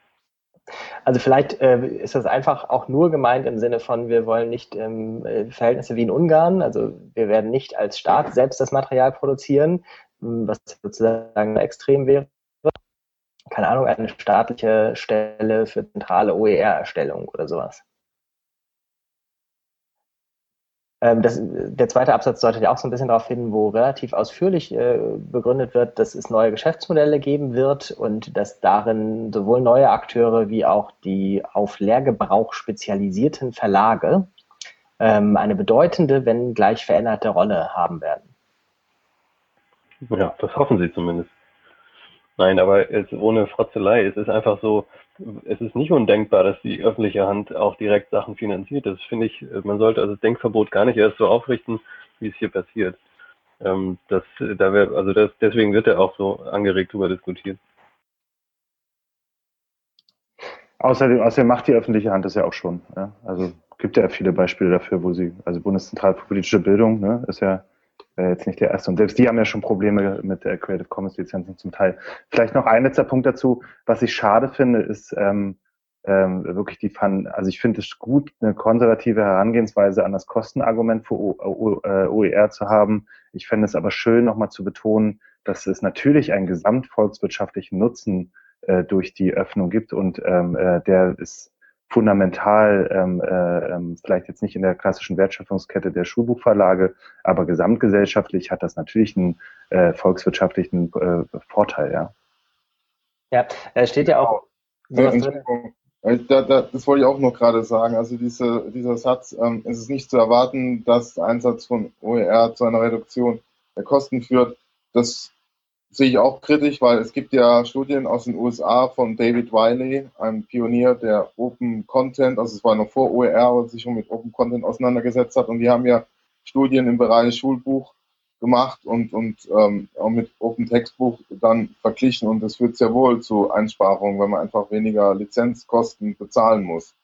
Also vielleicht äh, ist das einfach auch nur gemeint im Sinne von, wir wollen nicht ähm, äh, Verhältnisse wie in Ungarn, also wir werden nicht als Staat selbst das Material produzieren, was sozusagen extrem wäre. Keine Ahnung, eine staatliche Stelle für zentrale OER-Erstellung oder sowas. Ähm, das, der zweite Absatz deutet ja auch so ein bisschen darauf hin, wo relativ ausführlich äh, begründet wird, dass es neue Geschäftsmodelle geben wird und dass darin sowohl neue Akteure wie auch die auf Lehrgebrauch spezialisierten Verlage ähm, eine bedeutende, wenn gleich veränderte Rolle haben werden. Ja, das hoffen sie zumindest. Nein, aber ohne Frotzelei, es ist einfach so, es ist nicht undenkbar, dass die öffentliche Hand auch direkt Sachen finanziert. Das finde ich, man sollte also das Denkverbot gar nicht erst so aufrichten, wie es hier passiert. Ähm, das, da wär, also das, deswegen wird er auch so angeregt darüber diskutiert. Außerdem, außerdem macht die öffentliche Hand das ja auch schon. Ja? Also gibt ja viele Beispiele dafür, wo sie, also Bundeszentrale für politische Bildung, ne, ist ja äh, jetzt nicht der erste. Und selbst die haben ja schon Probleme mit der Creative Commons Lizenzen zum Teil. Vielleicht noch ein letzter Punkt dazu. Was ich schade finde, ist ähm, ähm, wirklich die Fun, also ich finde es gut, eine konservative Herangehensweise an das Kostenargument für OER äh, zu haben. Ich fände es aber schön, nochmal zu betonen, dass es natürlich einen gesamtvolkswirtschaftlichen Nutzen äh, durch die Öffnung gibt und ähm, äh, der ist fundamental, ähm, äh, ähm, vielleicht jetzt nicht in der klassischen Wertschöpfungskette der Schulbuchverlage, aber gesamtgesellschaftlich hat das natürlich einen äh, volkswirtschaftlichen äh, Vorteil, ja. Ja, es steht ja auch. Ja, äh, da, da, das wollte ich auch noch gerade sagen. Also diese, dieser Satz, ähm, es ist nicht zu erwarten, dass der Einsatz von OER zu einer Reduktion der Kosten führt. Das sehe ich auch kritisch, weil es gibt ja Studien aus den USA von David Wiley, einem Pionier der Open Content, also es war noch vor OER, und sich schon mit Open Content auseinandergesetzt hat. Und die haben ja Studien im Bereich Schulbuch gemacht und, und ähm, auch mit Open Textbuch dann verglichen. Und das führt sehr wohl zu Einsparungen, wenn man einfach weniger Lizenzkosten bezahlen muss.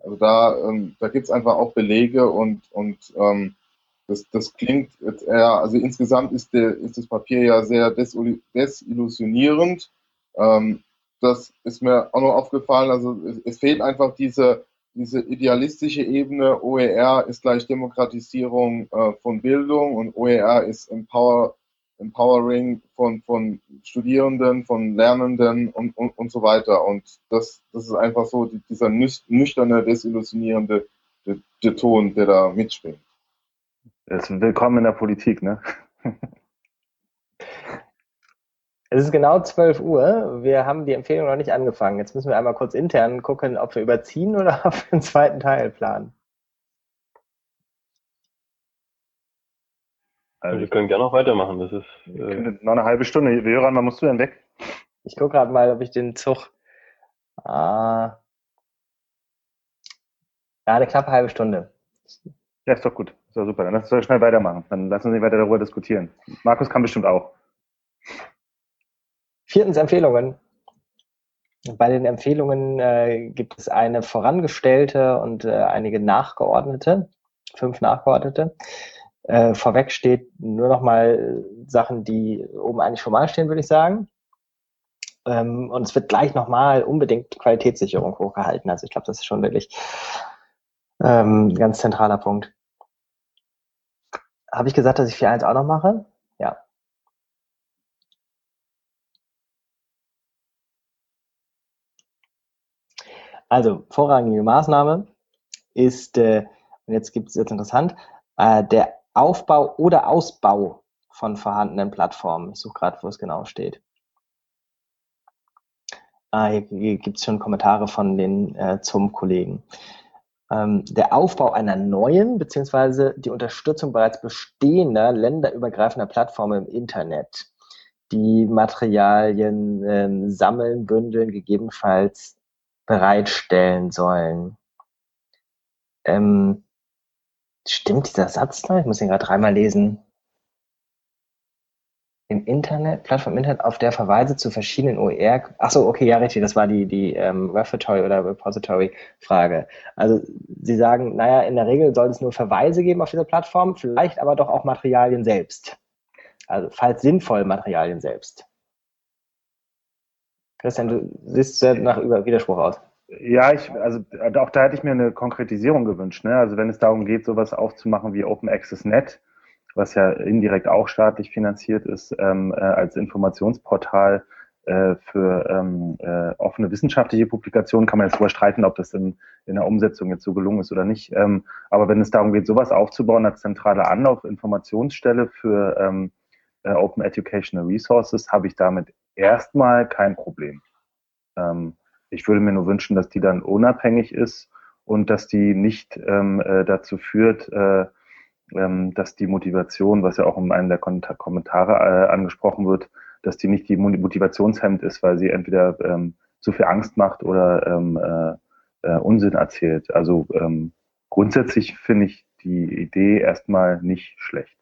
Also da, ähm, da gibt es einfach auch Belege und, und ähm, das, das klingt jetzt eher, also insgesamt ist, der, ist das Papier ja sehr desillusionierend. Ähm, das ist mir auch noch aufgefallen. Also es, es, fehlt einfach diese, diese idealistische Ebene. OER ist gleich Demokratisierung äh, von Bildung und OER ist Empower, Empowering von, von Studierenden, von Lernenden und, und, und so weiter. Und das, das ist einfach so die, dieser nüchterne, desillusionierende der, der Ton, der da mitschwingt. Das ist willkommen in der Politik, ne? Es ist genau 12 Uhr. Wir haben die Empfehlung noch nicht angefangen. Jetzt müssen wir einmal kurz intern gucken, ob wir überziehen oder *laughs* ob wir einen zweiten Teil planen. Also wir können gerne noch weitermachen. Das ist äh noch eine halbe Stunde. Jöran, wann musst du denn weg? Ich gucke gerade mal, ob ich den Zug. Ah. Ja, eine knappe halbe Stunde. Ja, ist doch gut. Doch super. Dann lass uns schnell weitermachen. Dann lass uns nicht weiter darüber diskutieren. Markus kann bestimmt auch. Viertens Empfehlungen. bei den Empfehlungen äh, gibt es eine vorangestellte und äh, einige nachgeordnete, fünf nachgeordnete. Äh, vorweg steht nur noch mal Sachen, die oben eigentlich schon mal stehen, würde ich sagen. Ähm, und es wird gleich nochmal unbedingt Qualitätssicherung hochgehalten. Also ich glaube, das ist schon wirklich ähm, ein ganz zentraler Punkt. Habe ich gesagt, dass ich 4.1 auch noch mache? Ja. Also, vorrangige Maßnahme ist, äh, und jetzt gibt es jetzt interessant, äh, der Aufbau oder Ausbau von vorhandenen Plattformen. Ich suche gerade, wo es genau steht. Ah, hier, hier gibt es schon Kommentare von den äh, zum Kollegen. Ähm, der Aufbau einer neuen beziehungsweise die Unterstützung bereits bestehender länderübergreifender Plattformen im Internet, die Materialien ähm, sammeln, bündeln, gegebenenfalls bereitstellen sollen. Ähm, stimmt dieser Satz da? Ich muss ihn gerade dreimal lesen. Im Internet, Plattform Internet, auf der Verweise zu verschiedenen OER. Achso, okay, ja, richtig, das war die, die ähm, Repertory oder Repository-Frage. Also Sie sagen, naja, in der Regel soll es nur Verweise geben auf dieser Plattform, vielleicht aber doch auch Materialien selbst. Also falls sinnvoll Materialien selbst. Christian, du siehst sehr nach Widerspruch aus. Ja, ich, also auch da hätte ich mir eine Konkretisierung gewünscht. Ne? Also wenn es darum geht, sowas aufzumachen wie Open Access Net, was ja indirekt auch staatlich finanziert ist, ähm, äh, als Informationsportal äh, für ähm, äh, offene wissenschaftliche Publikationen, kann man jetzt darüber streiten, ob das in, in der Umsetzung jetzt so gelungen ist oder nicht. Ähm, aber wenn es darum geht, sowas aufzubauen als zentrale Anlauf-Informationsstelle für ähm, äh, Open Educational Resources, habe ich damit erstmal kein Problem. Ähm, ich würde mir nur wünschen, dass die dann unabhängig ist und dass die nicht ähm, äh, dazu führt, äh, dass die Motivation, was ja auch in einem der Kommentare äh, angesprochen wird, dass die nicht die Motivationshemd ist, weil sie entweder ähm, zu viel Angst macht oder ähm, äh, äh, Unsinn erzählt. Also ähm, grundsätzlich finde ich die Idee erstmal nicht schlecht.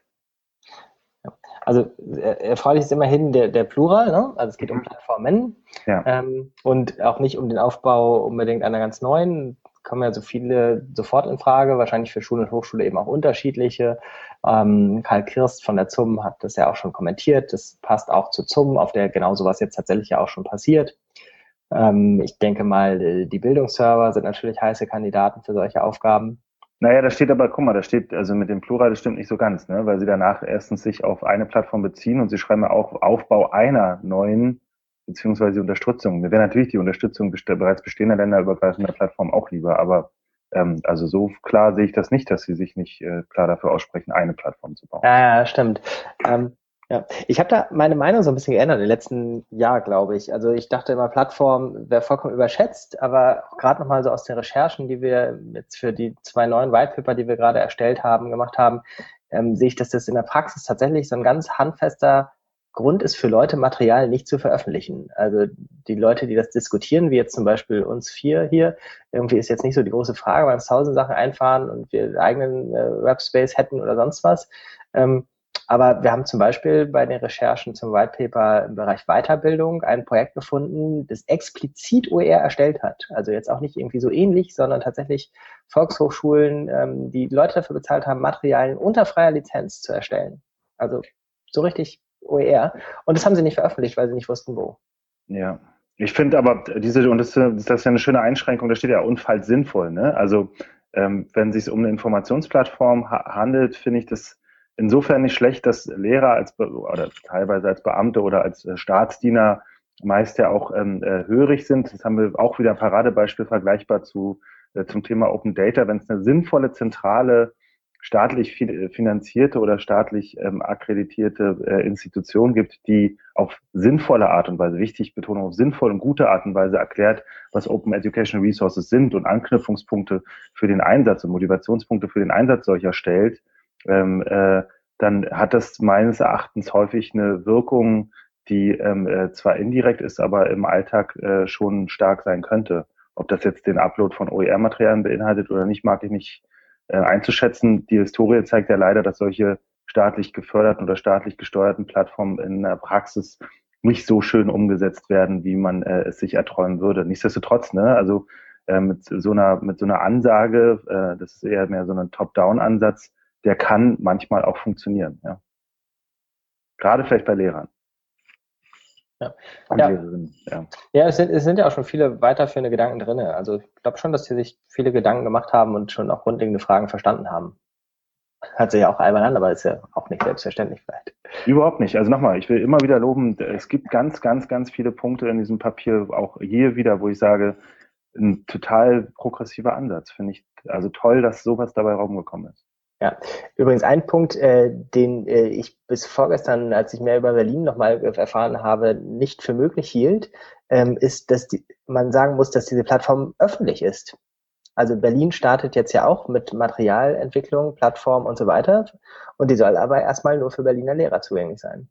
Also erfreulich ist immerhin der, der Plural, ne? also es geht um mhm. Plattformen ja. ähm, und auch nicht um den Aufbau unbedingt einer ganz neuen. Kommen ja so viele sofort in Frage, wahrscheinlich für Schule und Hochschule eben auch unterschiedliche. Ähm, Karl Kirst von der ZUM hat das ja auch schon kommentiert. Das passt auch zu ZUM, auf der genau sowas jetzt tatsächlich ja auch schon passiert. Ähm, ich denke mal, die Bildungsserver sind natürlich heiße Kandidaten für solche Aufgaben. Naja, da steht aber, guck mal, da steht, also mit dem Plural, das stimmt nicht so ganz, ne? weil sie danach erstens sich auf eine Plattform beziehen und sie schreiben ja auch Aufbau einer neuen, beziehungsweise Unterstützung. Mir wäre natürlich die Unterstützung bereits bestehender länderübergreifender Plattform auch lieber, aber ähm, also so klar sehe ich das nicht, dass sie sich nicht äh, klar dafür aussprechen, eine Plattform zu bauen. Ja, ja stimmt. Ähm, ja, ich habe da meine Meinung so ein bisschen geändert im letzten Jahr, glaube ich. Also ich dachte immer, Plattform wäre vollkommen überschätzt, aber gerade nochmal so aus den Recherchen, die wir jetzt für die zwei neuen Whitepaper, die wir gerade erstellt haben, gemacht haben, ähm, sehe ich, dass das in der Praxis tatsächlich so ein ganz handfester Grund ist für Leute, Material nicht zu veröffentlichen. Also die Leute, die das diskutieren, wie jetzt zum Beispiel uns vier hier, irgendwie ist jetzt nicht so die große Frage, weil uns tausend Sachen einfahren und wir eigenen äh, Webspace hätten oder sonst was. Ähm, aber wir haben zum Beispiel bei den Recherchen zum White Paper im Bereich Weiterbildung ein Projekt gefunden, das explizit OER erstellt hat. Also jetzt auch nicht irgendwie so ähnlich, sondern tatsächlich Volkshochschulen, ähm, die Leute dafür bezahlt haben, Materialien unter freier Lizenz zu erstellen. Also so richtig OER. Und das haben sie nicht veröffentlicht, weil sie nicht wussten, wo. Ja. Ich finde aber diese, und das, das ist ja eine schöne Einschränkung, da steht ja unfall sinnvoll, ne? Also ähm, wenn es sich um eine Informationsplattform ha handelt, finde ich das insofern nicht schlecht, dass Lehrer als oder teilweise als Beamte oder als äh, Staatsdiener meist ja auch ähm, äh, hörig sind. Das haben wir auch wieder ein Paradebeispiel vergleichbar zu äh, zum Thema Open Data. Wenn es eine sinnvolle zentrale staatlich finanzierte oder staatlich ähm, akkreditierte äh, Institution gibt, die auf sinnvolle Art und Weise, wichtig Betonung auf sinnvolle und gute Art und Weise erklärt, was Open Educational Resources sind und Anknüpfungspunkte für den Einsatz und Motivationspunkte für den Einsatz solcher stellt, ähm, äh, dann hat das meines Erachtens häufig eine Wirkung, die ähm, äh, zwar indirekt ist, aber im Alltag äh, schon stark sein könnte. Ob das jetzt den Upload von OER-Materialien beinhaltet oder nicht, mag ich nicht äh, einzuschätzen. Die Historie zeigt ja leider, dass solche staatlich geförderten oder staatlich gesteuerten Plattformen in der Praxis nicht so schön umgesetzt werden, wie man äh, es sich erträumen würde. Nichtsdestotrotz, ne, also äh, mit so einer mit so einer Ansage, äh, das ist eher mehr so ein Top-Down-Ansatz, der kann manchmal auch funktionieren. Ja. Gerade vielleicht bei Lehrern. Ja, ja. ja. ja es, sind, es sind ja auch schon viele weiterführende Gedanken drin. Also ich glaube schon, dass sie sich viele Gedanken gemacht haben und schon auch grundlegende Fragen verstanden haben. Hört sich ja auch albern an, aber ist ja auch nicht selbstverständlich vielleicht. Überhaupt nicht. Also nochmal, ich will immer wieder loben, es gibt ganz, ganz, ganz viele Punkte in diesem Papier, auch hier wieder, wo ich sage, ein total progressiver Ansatz, finde ich. Also toll, dass sowas dabei rausgekommen ist. Ja, übrigens ein Punkt, äh, den äh, ich bis vorgestern, als ich mehr über Berlin nochmal erfahren habe, nicht für möglich hielt, ähm, ist, dass die, man sagen muss, dass diese Plattform öffentlich ist. Also Berlin startet jetzt ja auch mit Materialentwicklung, Plattform und so weiter. Und die soll aber erstmal nur für Berliner Lehrer zugänglich sein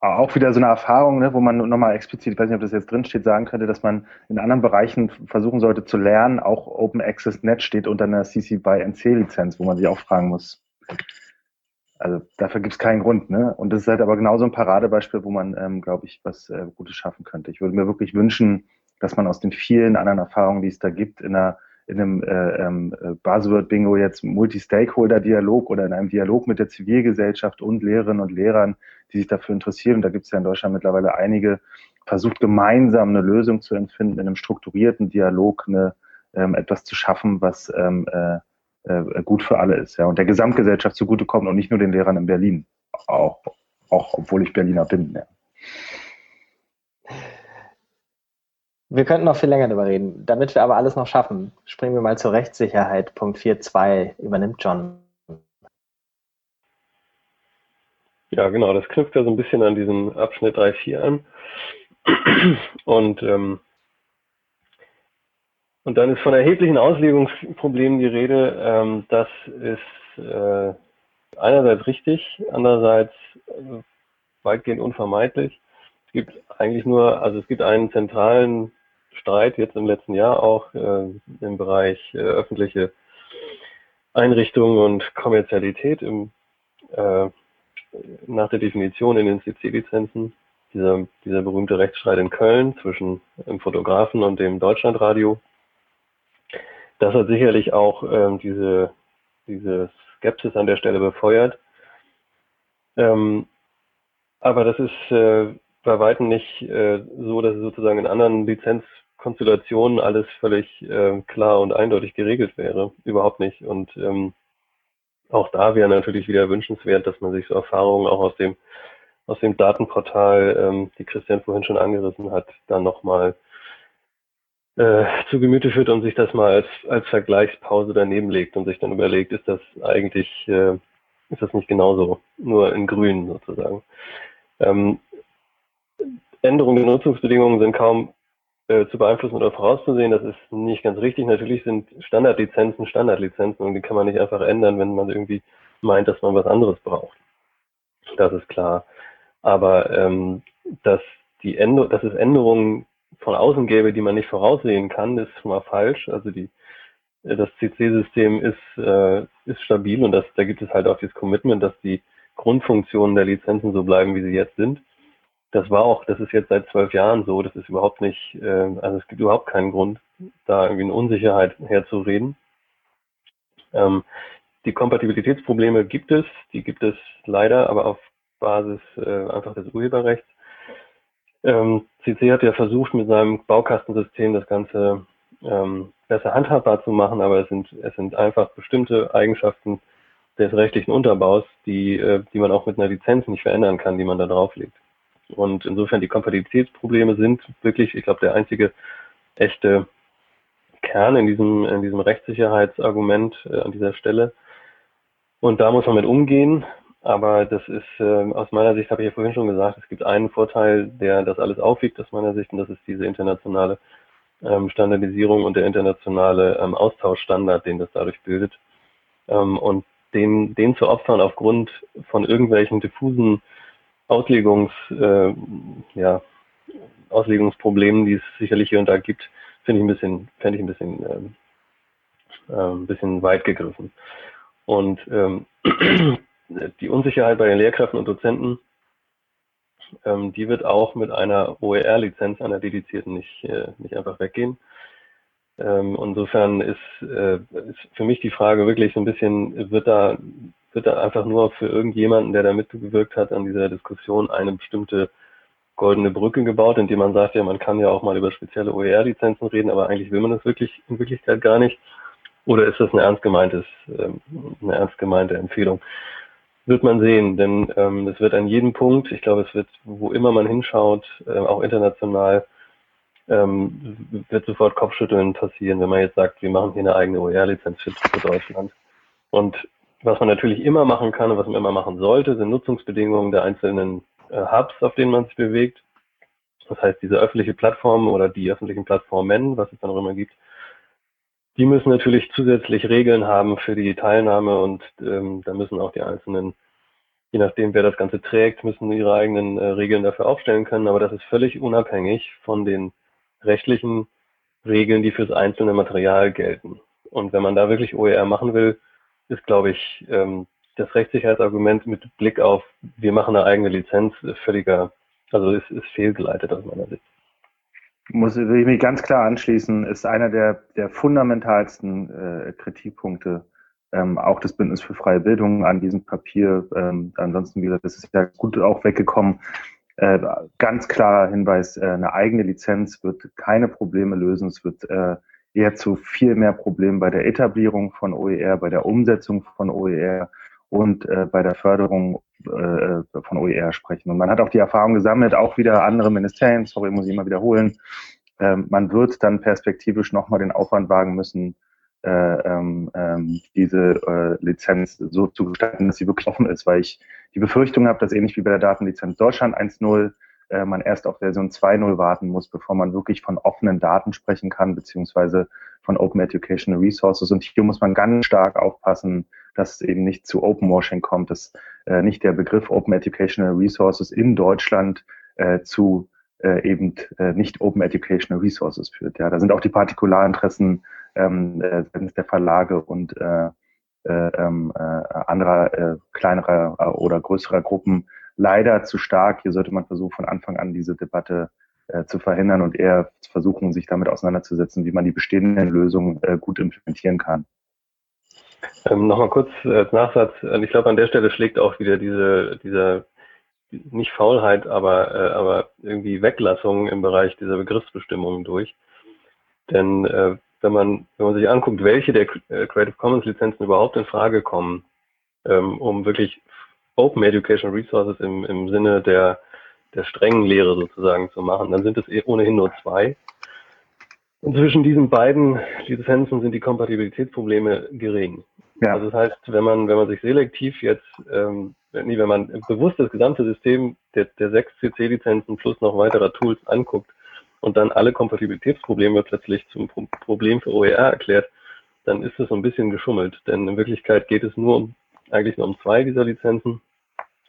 auch wieder so eine Erfahrung, ne, wo man nochmal explizit, ich weiß nicht, ob das jetzt drin steht, sagen könnte, dass man in anderen Bereichen versuchen sollte zu lernen. Auch Open Access Net steht unter einer CC by NC Lizenz, wo man sich auch fragen muss. Also dafür gibt es keinen Grund, ne? Und das ist halt aber genauso ein Paradebeispiel, wo man, ähm, glaube ich, was äh, Gutes schaffen könnte. Ich würde mir wirklich wünschen, dass man aus den vielen anderen Erfahrungen, die es da gibt, in einer in einem äh, ähm, Buzzword-Bingo jetzt Multi-Stakeholder-Dialog oder in einem Dialog mit der Zivilgesellschaft und Lehrerinnen und Lehrern, die sich dafür interessieren. Und da gibt es ja in Deutschland mittlerweile einige, versucht gemeinsam eine Lösung zu empfinden, in einem strukturierten Dialog eine, ähm, etwas zu schaffen, was ähm, äh, äh, gut für alle ist, ja, und der Gesamtgesellschaft zugutekommt und nicht nur den Lehrern in Berlin. Auch, auch obwohl ich Berliner bin, ja. Wir könnten noch viel länger darüber reden. Damit wir aber alles noch schaffen, springen wir mal zur Rechtssicherheit. Punkt 4.2 übernimmt John. Ja, genau, das knüpft ja so ein bisschen an diesen Abschnitt 3.4 an. Und, ähm, und dann ist von erheblichen Auslegungsproblemen die Rede. Ähm, das ist äh, einerseits richtig, andererseits äh, weitgehend unvermeidlich. Es gibt eigentlich nur, also es gibt einen zentralen Streit jetzt im letzten Jahr auch äh, im Bereich äh, öffentliche Einrichtungen und Kommerzialität im, äh, nach der Definition in den CC-Lizenzen. Dieser, dieser berühmte Rechtsstreit in Köln zwischen dem Fotografen und dem Deutschlandradio. Das hat sicherlich auch ähm, diese, diese Skepsis an der Stelle befeuert. Ähm, aber das ist äh, bei weitem nicht äh, so, dass es sozusagen in anderen Lizenzkonstellationen alles völlig äh, klar und eindeutig geregelt wäre. Überhaupt nicht. Und ähm, auch da wäre natürlich wieder wünschenswert, dass man sich so Erfahrungen auch aus dem aus dem Datenportal, ähm, die Christian vorhin schon angerissen hat, dann nochmal äh, zu Gemüte führt und sich das mal als, als Vergleichspause daneben legt und sich dann überlegt, ist das eigentlich, äh, ist das nicht genauso, nur in grün sozusagen. Ähm, Änderungen der Nutzungsbedingungen sind kaum äh, zu beeinflussen oder vorauszusehen. Das ist nicht ganz richtig. Natürlich sind Standardlizenzen Standardlizenzen und die kann man nicht einfach ändern, wenn man irgendwie meint, dass man was anderes braucht. Das ist klar. Aber ähm, dass, die Änder dass es Änderungen von außen gäbe, die man nicht voraussehen kann, ist schon mal falsch. Also die, äh, das CC-System ist, äh, ist stabil und das, da gibt es halt auch dieses Commitment, dass die Grundfunktionen der Lizenzen so bleiben, wie sie jetzt sind das war auch, das ist jetzt seit zwölf Jahren so, das ist überhaupt nicht, äh, also es gibt überhaupt keinen Grund, da irgendwie eine Unsicherheit herzureden. Ähm, die Kompatibilitätsprobleme gibt es, die gibt es leider, aber auf Basis äh, einfach des Urheberrechts. Ähm, CC hat ja versucht, mit seinem Baukastensystem das Ganze ähm, besser handhabbar zu machen, aber es sind, es sind einfach bestimmte Eigenschaften des rechtlichen Unterbaus, die, äh, die man auch mit einer Lizenz nicht verändern kann, die man da drauflegt. Und insofern die Kompatibilitätsprobleme sind wirklich, ich glaube, der einzige echte Kern in diesem, in diesem Rechtssicherheitsargument äh, an dieser Stelle. Und da muss man mit umgehen. Aber das ist äh, aus meiner Sicht, habe ich ja vorhin schon gesagt, es gibt einen Vorteil, der das alles aufwiegt aus meiner Sicht, und das ist diese internationale ähm, Standardisierung und der internationale ähm, Austauschstandard, den das dadurch bildet. Ähm, und den, den zu opfern aufgrund von irgendwelchen diffusen Auslegungs, äh, ja, Auslegungsproblemen, die es sicherlich hier und da gibt, finde ich ein bisschen, fände ich ein bisschen, ähm, äh, ein bisschen weit gegriffen. Und ähm, *clears throat* die Unsicherheit bei den Lehrkräften und Dozenten ähm, die wird auch mit einer OER-Lizenz, einer dedizierten, nicht, äh, nicht einfach weggehen. Ähm, insofern ist, äh, ist für mich die Frage wirklich so ein bisschen, wird da, wird da einfach nur für irgendjemanden, der da mitgewirkt hat an dieser Diskussion, eine bestimmte goldene Brücke gebaut, indem man sagt, ja, man kann ja auch mal über spezielle OER-Lizenzen reden, aber eigentlich will man das wirklich in Wirklichkeit gar nicht. Oder ist das eine ernst gemeintes, ähm, eine ernst gemeinte Empfehlung? Wird man sehen, denn ähm, es wird an jedem Punkt, ich glaube, es wird, wo immer man hinschaut, äh, auch international, ähm, wird sofort Kopfschütteln passieren, wenn man jetzt sagt, wir machen hier eine eigene OER-Lizenz für Deutschland. Und was man natürlich immer machen kann und was man immer machen sollte, sind Nutzungsbedingungen der einzelnen äh, Hubs, auf denen man sich bewegt. Das heißt, diese öffentliche Plattform oder die öffentlichen Plattformen, was es dann auch immer gibt, die müssen natürlich zusätzlich Regeln haben für die Teilnahme und ähm, da müssen auch die einzelnen, je nachdem wer das Ganze trägt, müssen ihre eigenen äh, Regeln dafür aufstellen können. Aber das ist völlig unabhängig von den rechtlichen Regeln, die fürs einzelne Material gelten. Und wenn man da wirklich OER machen will, ist, glaube ich, ähm, das Rechtssicherheitsargument mit Blick auf, wir machen eine eigene Lizenz, völliger, also ist, ist fehlgeleitet aus meiner Sicht. Muss will ich mich ganz klar anschließen, ist einer der, der fundamentalsten äh, Kritikpunkte ähm, auch das Bündnis für freie Bildung an diesem Papier. Ähm, ansonsten, wie gesagt, das ist ja gut auch weggekommen. Äh, ganz klarer Hinweis, äh, eine eigene Lizenz wird keine Probleme lösen. Es wird äh, eher zu viel mehr Problemen bei der Etablierung von OER, bei der Umsetzung von OER und äh, bei der Förderung äh, von OER sprechen. Und man hat auch die Erfahrung gesammelt, auch wieder andere Ministerien, sorry, muss ich immer wiederholen, äh, man wird dann perspektivisch nochmal den Aufwand wagen müssen, äh, ähm, ähm, diese äh, Lizenz so zu gestalten, dass sie wirklich offen ist, weil ich die Befürchtung habe, dass ähnlich wie bei der Datenlizenz Deutschland 1.0 äh, man erst auf Version 2.0 warten muss, bevor man wirklich von offenen Daten sprechen kann, beziehungsweise von Open Educational Resources. Und hier muss man ganz stark aufpassen, dass es eben nicht zu Openwashing kommt, dass äh, nicht der Begriff Open Educational Resources in Deutschland äh, zu äh, eben äh, nicht Open Educational Resources führt. Ja, da sind auch die Partikularinteressen ähm, äh, der Verlage und äh, äh, ähm, äh, anderer äh, kleinerer äh, oder größerer Gruppen leider zu stark. Hier sollte man versuchen, von Anfang an diese Debatte äh, zu verhindern und eher versuchen, sich damit auseinanderzusetzen, wie man die bestehenden Lösungen äh, gut implementieren kann. Ähm, Nochmal kurz als Nachsatz. Äh, ich glaube, an der Stelle schlägt auch wieder diese, dieser, nicht Faulheit, aber, äh, aber irgendwie Weglassung im Bereich dieser Begriffsbestimmungen durch. Denn äh, wenn man, wenn man sich anguckt, welche der äh, Creative Commons Lizenzen überhaupt in Frage kommen, ähm, um wirklich Open Education Resources im, im Sinne der, der strengen Lehre sozusagen zu machen, dann sind es eh ohnehin nur zwei. Und zwischen diesen beiden Lizenzen sind die Kompatibilitätsprobleme gering. Ja. Also das heißt, wenn man, wenn man sich selektiv jetzt, ähm, nee, wenn man bewusst das gesamte System der, der sechs CC-Lizenzen plus noch weiterer Tools anguckt und dann alle Kompatibilitätsprobleme plötzlich zum Pro Problem für OER erklärt, dann ist das so ein bisschen geschummelt. Denn in Wirklichkeit geht es nur um, eigentlich nur um zwei dieser Lizenzen.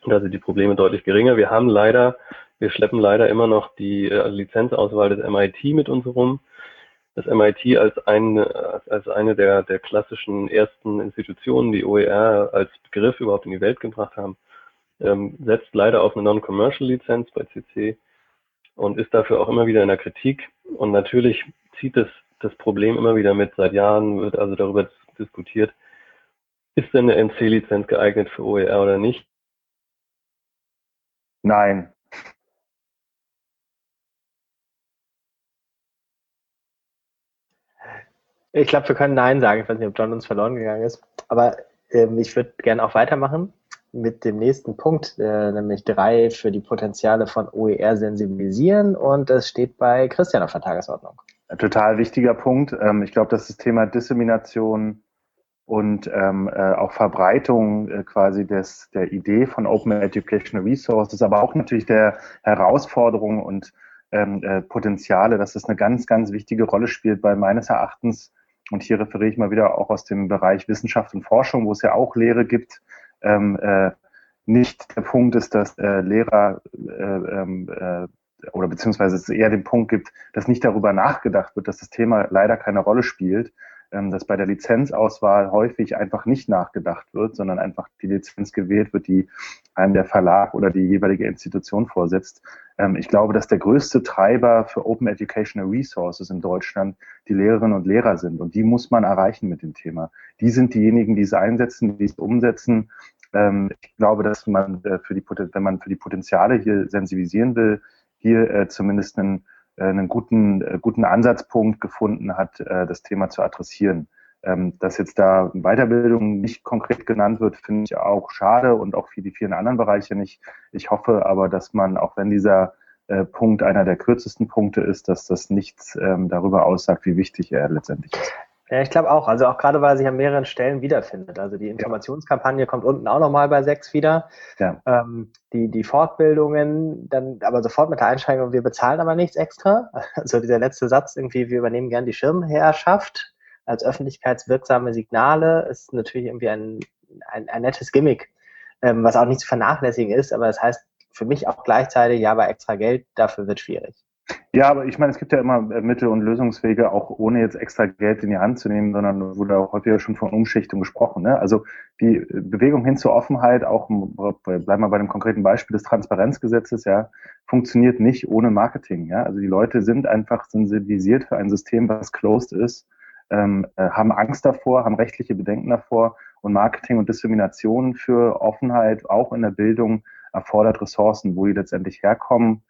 Da sind die Probleme deutlich geringer. Wir haben leider, wir schleppen leider immer noch die äh, Lizenzauswahl des MIT mit uns rum das MIT als eine, als eine der, der klassischen ersten Institutionen, die OER als Begriff überhaupt in die Welt gebracht haben, ähm, setzt leider auf eine Non-Commercial-Lizenz bei CC und ist dafür auch immer wieder in der Kritik. Und natürlich zieht es das Problem immer wieder mit. Seit Jahren wird also darüber diskutiert, ist denn eine NC-Lizenz geeignet für OER oder nicht? Nein, Ich glaube, wir können Nein sagen. Ich weiß nicht, ob John uns verloren gegangen ist. Aber ähm, ich würde gerne auch weitermachen mit dem nächsten Punkt, äh, nämlich drei für die Potenziale von OER sensibilisieren. Und das steht bei Christian auf der Tagesordnung. Ein total wichtiger Punkt. Ähm, ich glaube, dass das Thema Dissemination und ähm, äh, auch Verbreitung äh, quasi des, der Idee von Open Educational Resources, aber auch natürlich der Herausforderungen und ähm, äh, Potenziale, dass das eine ganz, ganz wichtige Rolle spielt bei meines Erachtens und hier referiere ich mal wieder auch aus dem Bereich Wissenschaft und Forschung, wo es ja auch Lehre gibt, ähm, äh, nicht der Punkt ist, dass äh, Lehrer äh, ähm, äh, oder beziehungsweise es eher den Punkt gibt, dass nicht darüber nachgedacht wird, dass das Thema leider keine Rolle spielt, dass bei der Lizenzauswahl häufig einfach nicht nachgedacht wird, sondern einfach die Lizenz gewählt wird, die einem der Verlag oder die jeweilige Institution vorsetzt. Ähm, ich glaube, dass der größte Treiber für Open Educational Resources in Deutschland die Lehrerinnen und Lehrer sind. Und die muss man erreichen mit dem Thema. Die sind diejenigen, die es einsetzen, die es umsetzen. Ähm, ich glaube, dass man äh, für die, wenn man für die Potenziale hier sensibilisieren will, hier äh, zumindest einen einen guten, äh, guten Ansatzpunkt gefunden hat, äh, das Thema zu adressieren. Ähm, dass jetzt da Weiterbildung nicht konkret genannt wird, finde ich auch schade und auch für die vielen anderen Bereiche nicht. Ich hoffe aber, dass man, auch wenn dieser Punkt einer der kürzesten Punkte ist, dass das nichts ähm, darüber aussagt, wie wichtig er letztendlich ist. Ja, ich glaube auch. Also auch gerade, weil sich an mehreren Stellen wiederfindet. Also die Informationskampagne ja. kommt unten auch nochmal bei sechs wieder. Ja. Ähm, die, die Fortbildungen, dann aber sofort mit der Einschränkung, wir bezahlen aber nichts extra. *laughs* Also dieser letzte Satz irgendwie, wir übernehmen gern die Schirmherrschaft als öffentlichkeitswirksame Signale, ist natürlich irgendwie ein, ein, ein nettes Gimmick, ähm, was auch nicht zu vernachlässigen ist, aber das heißt für mich auch gleichzeitig, ja, aber extra Geld, dafür wird schwierig. Ja, aber ich meine, es gibt ja immer äh, Mittel und Lösungswege, auch ohne jetzt extra Geld in die Hand zu nehmen, sondern wurde auch häufiger schon von Umschichtung gesprochen. Ne? Also die äh, Bewegung hin zur Offenheit, auch bleiben wir bei dem konkreten Beispiel des Transparenzgesetzes, ja, funktioniert nicht ohne Marketing. Ja? Also die Leute sind einfach sensibilisiert für ein System, was closed ist, ähm, äh, haben Angst davor, haben rechtliche Bedenken davor und Marketing und Dissemination für Offenheit, auch in der Bildung, erfordert Ressourcen, wo die letztendlich herkommen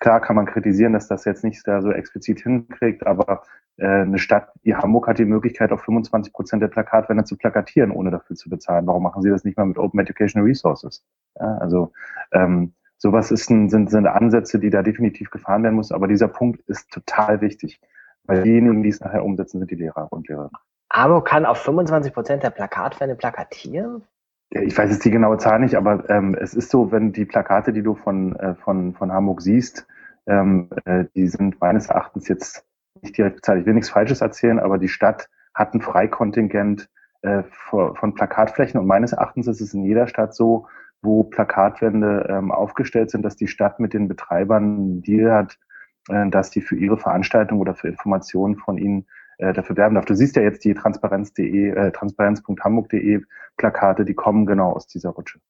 Klar kann man kritisieren, dass das jetzt nicht da so explizit hinkriegt, aber äh, eine Stadt wie Hamburg hat die Möglichkeit, auf 25 Prozent der Plakatwände zu plakatieren, ohne dafür zu bezahlen. Warum machen Sie das nicht mal mit Open Educational Resources? Ja, also ähm, sowas ist ein, sind, sind Ansätze, die da definitiv gefahren werden muss. Aber dieser Punkt ist total wichtig, weil diejenigen, die es nachher umsetzen, sind die Lehrer und Lehrerinnen. Amo kann auf 25 Prozent der Plakatwände plakatieren? Ich weiß jetzt die genaue Zahl nicht, aber ähm, es ist so, wenn die Plakate, die du von, äh, von, von Hamburg siehst, ähm, äh, die sind meines Erachtens jetzt nicht direkt bezahlt. Ich will nichts Falsches erzählen, aber die Stadt hat ein Freikontingent äh, von Plakatflächen und meines Erachtens ist es in jeder Stadt so, wo Plakatwände ähm, aufgestellt sind, dass die Stadt mit den Betreibern einen Deal hat, äh, dass die für ihre Veranstaltung oder für Informationen von ihnen äh, dafür werben darf. Du siehst ja jetzt die transparenz.de, äh, transparenz.hamburg.de Plakate, die kommen genau aus dieser Rutsche.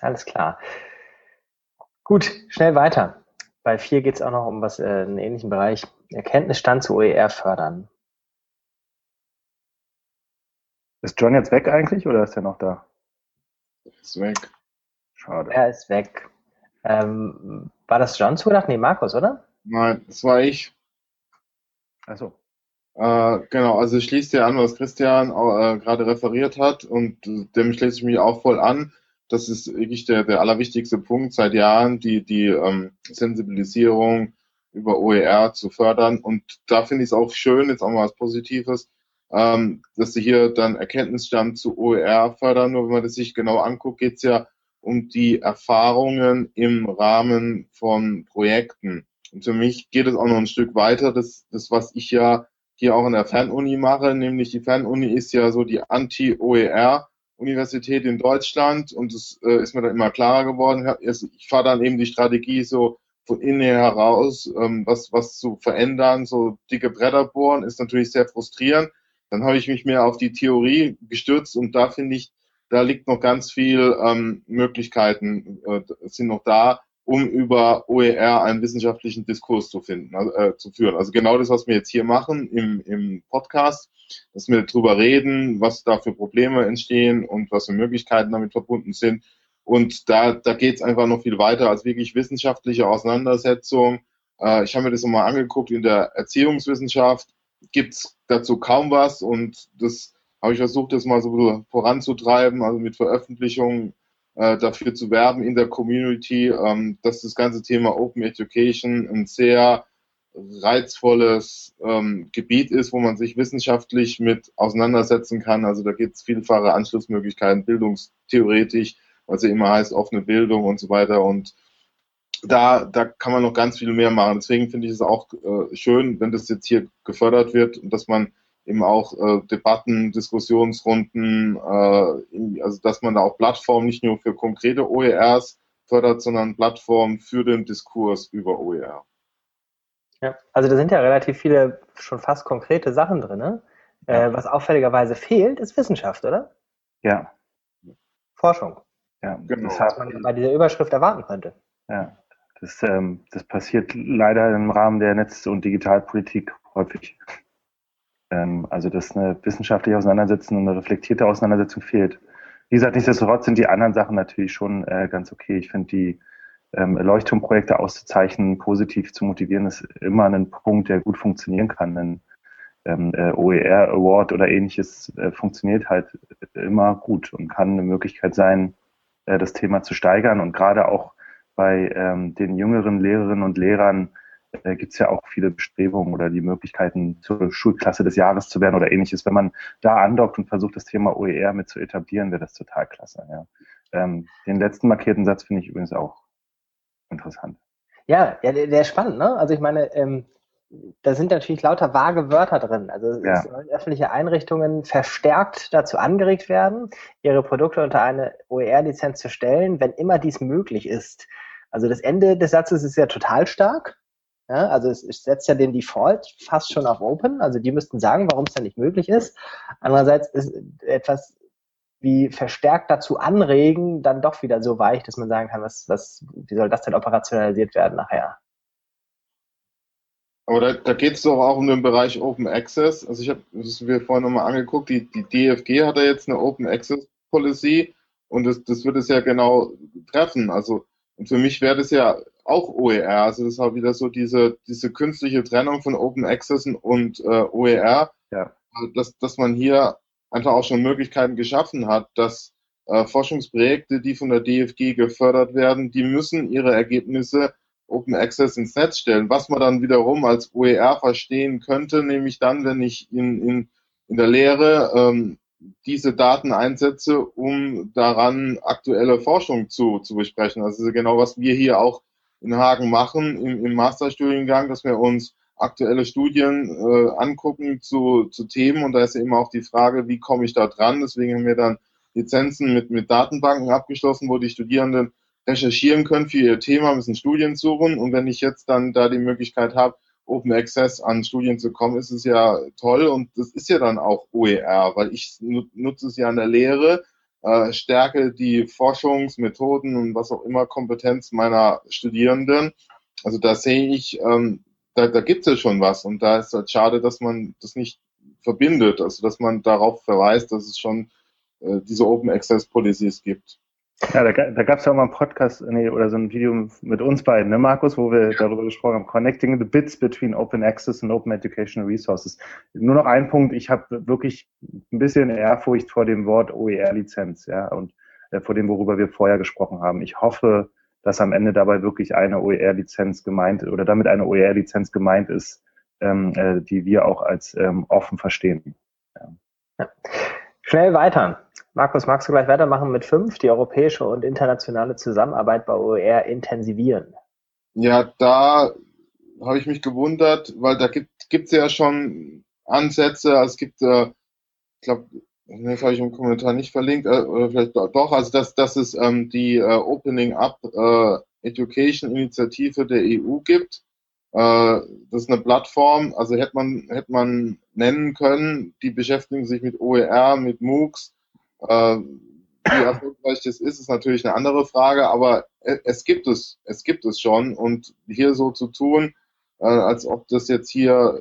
Alles klar. Gut, schnell weiter. Bei vier geht es auch noch um was äh, einen ähnlichen Bereich. Erkenntnisstand zu OER fördern. Ist John jetzt weg eigentlich oder ist er noch da? Ist weg. Schade. Er ist weg. Ähm, war das John zugedacht? Nee, Markus, oder? Nein, das war ich. Achso. Äh, genau, also ich schließe dir an, was Christian äh, gerade referiert hat und dem schließe ich mich auch voll an. Das ist wirklich der, der allerwichtigste Punkt seit Jahren, die, die ähm, Sensibilisierung über OER zu fördern. Und da finde ich es auch schön, jetzt auch mal was Positives, ähm, dass sie hier dann Erkenntnisstand zu OER fördern. Nur wenn man das sich genau anguckt, geht es ja um die Erfahrungen im Rahmen von Projekten. Und für mich geht es auch noch ein Stück weiter. Das, das was ich ja hier auch in der Fernuni mache, nämlich die Fernuni ist ja so die Anti-OER-Universität in Deutschland und es äh, ist mir dann immer klarer geworden. Ich fahre dann eben die Strategie so von innen heraus, ähm, was, was zu verändern, so dicke Bretter bohren, ist natürlich sehr frustrierend. Dann habe ich mich mehr auf die Theorie gestürzt und da finde ich, da liegt noch ganz viel ähm, Möglichkeiten, äh, sind noch da, um über OER einen wissenschaftlichen Diskurs zu finden, äh, zu führen. Also genau das, was wir jetzt hier machen im, im Podcast, dass wir darüber reden, was da für Probleme entstehen und was für Möglichkeiten damit verbunden sind. Und da, da geht es einfach noch viel weiter als wirklich wissenschaftliche Auseinandersetzung. Äh, ich habe mir das nochmal angeguckt, in der Erziehungswissenschaft gibt's dazu kaum was und das habe ich versucht, das mal so voranzutreiben, also mit Veröffentlichungen äh, dafür zu werben in der Community, ähm, dass das ganze Thema Open Education ein sehr reizvolles ähm, Gebiet ist, wo man sich wissenschaftlich mit auseinandersetzen kann. Also da gibt es vielfache Anschlussmöglichkeiten, bildungstheoretisch, was ja immer heißt, offene Bildung und so weiter. Und da, da kann man noch ganz viel mehr machen. Deswegen finde ich es auch äh, schön, wenn das jetzt hier gefördert wird und dass man eben auch äh, Debatten, Diskussionsrunden, äh, also dass man da auch Plattformen nicht nur für konkrete OERs fördert, sondern Plattformen für den Diskurs über OER. Ja, also da sind ja relativ viele schon fast konkrete Sachen drin. Ne? Äh, was auffälligerweise fehlt, ist Wissenschaft, oder? Ja. Forschung. Ja, Genau. das, Was hat, man bei dieser Überschrift erwarten könnte. ja, das, ähm, das passiert leider im Rahmen der Netz- und Digitalpolitik häufig. Ähm, also, dass eine wissenschaftliche Auseinandersetzung und eine reflektierte Auseinandersetzung fehlt. Wie gesagt, nichtsdestotrotz sind die anderen Sachen natürlich schon äh, ganz okay. Ich finde, die ähm, Leuchtturmprojekte auszuzeichnen, positiv zu motivieren, ist immer ein Punkt, der gut funktionieren kann. Ein ähm, äh, OER Award oder ähnliches äh, funktioniert halt immer gut und kann eine Möglichkeit sein, äh, das Thema zu steigern. Und gerade auch bei ähm, den jüngeren Lehrerinnen und Lehrern äh, gibt es ja auch viele Bestrebungen oder die Möglichkeiten, zur Schulklasse des Jahres zu werden oder ähnliches. Wenn man da andockt und versucht, das Thema OER mit zu etablieren, wäre das total klasse. Ja. Ähm, den letzten markierten Satz finde ich übrigens auch interessant. Ja, ja der, der ist spannend, ne? Also ich meine, ähm, da sind natürlich lauter vage Wörter drin. Also Ja. sollen öffentliche Einrichtungen verstärkt dazu angeregt werden, ihre Produkte unter eine OER-Lizenz zu stellen, wenn immer dies möglich ist. Also das Ende des Satzes ist ja total stark. Ja, also es, es setzt ja den Default fast schon auf Open. Also die müssten sagen, warum es dann nicht möglich ist. Andererseits ist etwas wie verstärkt dazu anregen, dann doch wieder so weich, dass man sagen kann, was, was, wie soll das denn operationalisiert werden nachher? Aber da, da geht es doch auch um den Bereich Open Access. Also ich habe das mir vorhin nochmal angeguckt, die, die DFG hat ja jetzt eine Open Access Policy und das, das wird es ja genau treffen. Also und für mich wäre das ja auch OER. Also das ist auch wieder so diese, diese künstliche Trennung von Open Access und äh, OER, Ja. dass, dass man hier einfach auch schon Möglichkeiten geschaffen hat, dass äh, Forschungsprojekte, die von der DFG gefördert werden, die müssen ihre Ergebnisse Open Access ins Netz stellen, was man dann wiederum als OER verstehen könnte, nämlich dann, wenn ich in, in, in der Lehre ähm, diese Daten einsetze, um daran aktuelle Forschung zu, zu besprechen. Also genau, was wir hier auch in Hagen machen im, im Masterstudiengang, dass wir uns aktuelle Studien äh, angucken zu, zu Themen. Und da ist ja immer auch die Frage, wie komme ich da dran? Deswegen haben wir dann Lizenzen mit, mit Datenbanken abgeschlossen, wo die Studierenden recherchieren können für ihr Thema, müssen Studien suchen. Und wenn ich jetzt dann da die Möglichkeit habe, Open Access an Studien zu kommen, ist es ja toll. Und das ist ja dann auch OER, weil ich nu- nutze es ja in der Lehre, äh, stärke die Forschungsmethoden und was auch immer Kompetenz meiner Studierenden. Also da sehe ich, ähm, da, da gibt es ja schon was und da ist halt schade, dass man das nicht verbindet, also dass man darauf verweist, dass es schon äh, diese Open Access Policies gibt. Ja, da, da gab es ja auch mal einen Podcast nee, oder so ein Video mit uns beiden, ne, Markus, wo wir darüber gesprochen haben, Connecting the Bits between Open Access and Open Educational Resources. Nur noch ein Punkt, ich habe wirklich ein bisschen Ehrfurcht vor dem Wort OER-Lizenz, ja, und äh, vor dem, worüber wir vorher gesprochen haben. Ich hoffe, dass am Ende dabei wirklich eine OER-Lizenz gemeint oder damit eine OER-Lizenz gemeint ist, ähm, äh, die wir auch als ähm, offen verstehen. Schnell weiter. Markus, magst du gleich weitermachen mit fünf? Die europäische und internationale Zusammenarbeit bei OER intensivieren. Ja, da habe ich mich gewundert, weil da gibt gibt's ja schon Ansätze. Also es gibt, äh, ich glaube, das habe ich im Kommentar nicht verlinkt, äh, oder vielleicht do- doch, also dass, dass es ähm, die äh, Opening Up äh, Education Initiative der EU gibt. Äh, das ist eine Plattform, also hätte man, hätte man nennen können, die beschäftigen sich mit OER, mit MOOCs. Äh, wie erfolgreich das ist, ist natürlich eine andere Frage, aber e- es gibt es, es gibt es schon und hier so zu tun, äh, als ob das jetzt hier,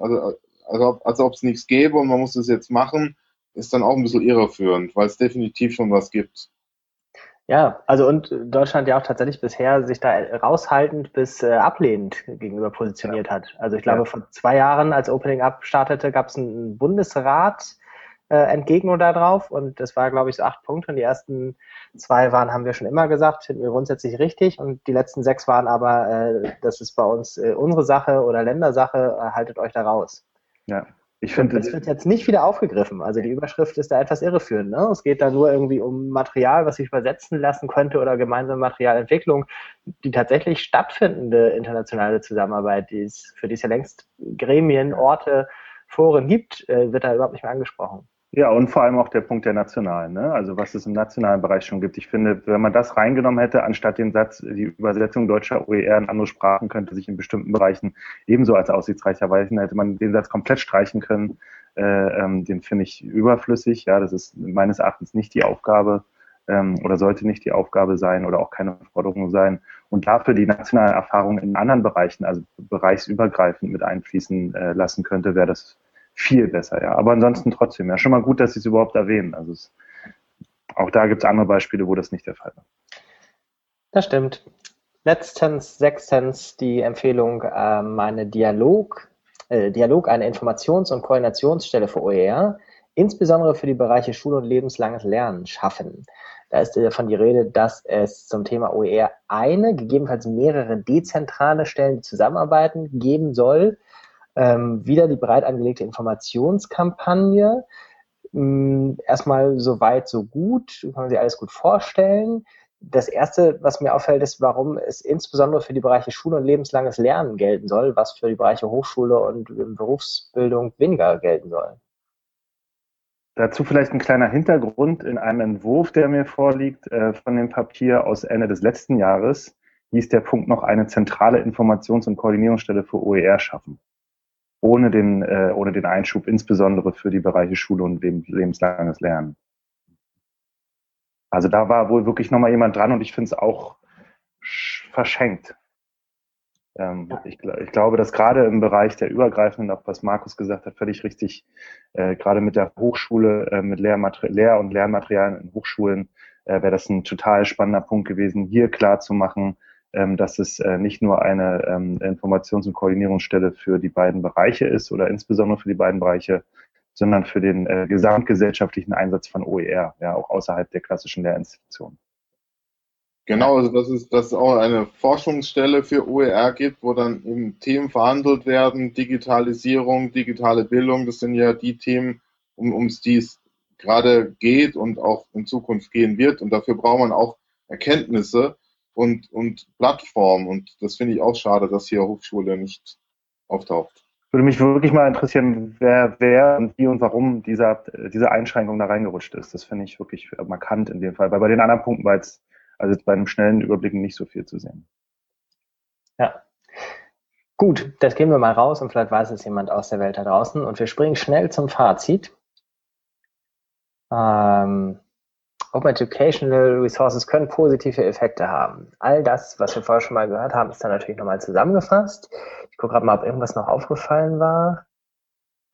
also, als ob es nichts gäbe und man muss das jetzt machen, ist dann auch ein bisschen irreführend, weil es definitiv schon was gibt. Ja, also und Deutschland ja auch tatsächlich bisher sich da raushaltend bis äh, ablehnend gegenüber positioniert hat. Also ich glaube, Ja. vor zwei Jahren, als Opening Up startete, gab es einen Bundesrat äh, Entgegnung darauf und das war, glaube ich, so acht Punkte und die ersten zwei waren, haben wir schon immer gesagt, finden wir grundsätzlich richtig und die letzten sechs waren aber, äh, das ist bei uns äh, unsere Sache oder Ländersache, äh, haltet euch da raus. Ja, ich finde, das wird jetzt nicht wieder aufgegriffen. Also die Überschrift ist da etwas irreführend. Ne? Es geht da nur irgendwie um Material, was sich übersetzen lassen könnte oder gemeinsame Materialentwicklung. Die tatsächlich stattfindende internationale Zusammenarbeit, die es, für die es ja längst Gremien, Orte, Foren gibt, äh, wird da überhaupt nicht mehr angesprochen. Ja, und vor allem auch der Punkt der nationalen, ne? also was es im nationalen Bereich schon gibt. Ich finde, wenn man das reingenommen hätte, anstatt den Satz, die Übersetzung deutscher OER in andere Sprachen könnte sich in bestimmten Bereichen ebenso als aussichtsreich erweisen, hätte man den Satz komplett streichen können. äh, ähm, den finde ich überflüssig. Ja, das ist meines Erachtens nicht die Aufgabe ähm, oder sollte nicht die Aufgabe sein oder auch keine Forderung sein. Und dafür die nationale Erfahrung in anderen Bereichen, also bereichsübergreifend mit einfließen äh, lassen könnte, wäre das viel besser. Ja, aber ansonsten trotzdem ja schon mal gut, dass Sie es überhaupt erwähnen. Also es, auch da gibt es andere Beispiele, wo das nicht der Fall war. Das stimmt. Letztens, sechstens die Empfehlung, ähm, eine Dialog, äh, Dialog, eine Informations- und Koordinationsstelle für OER, insbesondere für die Bereiche Schule und lebenslanges Lernen schaffen. Da ist davon die Rede, dass es zum Thema OER eine, gegebenenfalls mehrere dezentrale Stellen, die zusammenarbeiten, geben soll. Ähm, wieder die breit angelegte Informationskampagne. Ähm, erstmal so weit, so gut, kann man sich alles gut vorstellen das erste, was mir auffällt, ist, warum es insbesondere für die Bereiche Schule und lebenslanges Lernen gelten soll, was für die Bereiche Hochschule und Berufsbildung weniger gelten soll. Dazu vielleicht ein kleiner Hintergrund in einem Entwurf, der mir vorliegt, äh, von dem Papier aus Ende des letzten Jahres, hieß der Punkt noch eine zentrale Informations- und Koordinierungsstelle für OER schaffen. Ohne den, äh, ohne den Einschub, insbesondere für die Bereiche Schule und lebenslanges Lernen. Also da war wohl wirklich nochmal jemand dran und ich finde es auch verschenkt. Ähm, ja. ich, ich, glaube, dass gerade im Bereich der übergreifenden, auch was Markus gesagt hat, völlig richtig, äh, gerade mit der Hochschule, äh, mit Lehrmater Lehr- und Lernmaterialien in Hochschulen, äh, wäre das ein total spannender Punkt gewesen, hier klar zu machen, dass es äh, nicht nur eine ähm, Informations- und Koordinierungsstelle für die beiden Bereiche ist oder insbesondere für die beiden Bereiche, sondern für den äh, gesamtgesellschaftlichen Einsatz von OER, ja, auch außerhalb der klassischen Lehrinstitutionen. Genau, also dass es, dass es auch eine Forschungsstelle für OER gibt, wo dann eben Themen verhandelt werden, Digitalisierung, digitale Bildung, das sind ja die Themen, um, um die es gerade geht und auch in Zukunft gehen wird. Und dafür braucht man auch Erkenntnisse und, und Plattformen. Und das finde ich auch schade, dass hier Hochschule nicht auftaucht würde mich wirklich mal interessieren, wer, wer und wie und warum dieser, diese Einschränkung da reingerutscht ist. Das finde ich wirklich markant in dem Fall, weil bei den anderen Punkten war jetzt, also jetzt bei einem schnellen Überblicken nicht so viel zu sehen. Ja. Gut, das gehen wir mal raus und vielleicht weiß es jemand aus der Welt da draußen und wir springen schnell zum Fazit. Ähm, Open Educational Resources können positive Effekte haben. All das, was wir vorher schon mal gehört haben, ist dann natürlich nochmal zusammengefasst. Ich gucke gerade mal, ob irgendwas noch aufgefallen war.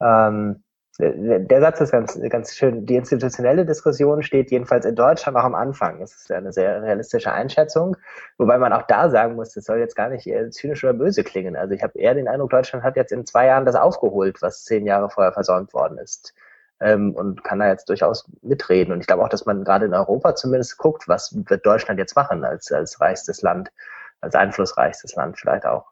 Ähm, der Satz ist ganz, ganz schön. Die institutionelle Diskussion steht jedenfalls in Deutschland auch am Anfang. Das ist eine sehr realistische Einschätzung. Wobei man auch da sagen muss, das soll jetzt gar nicht zynisch oder böse klingen. Also ich habe eher den Eindruck, Deutschland hat jetzt in zwei Jahren das aufgeholt, was zehn Jahre vorher versäumt worden ist ähm, und kann da jetzt durchaus mitreden. Und ich glaube auch, dass man gerade in Europa zumindest guckt, was wird Deutschland jetzt machen als, als reichstes Land, als einflussreichstes Land vielleicht auch.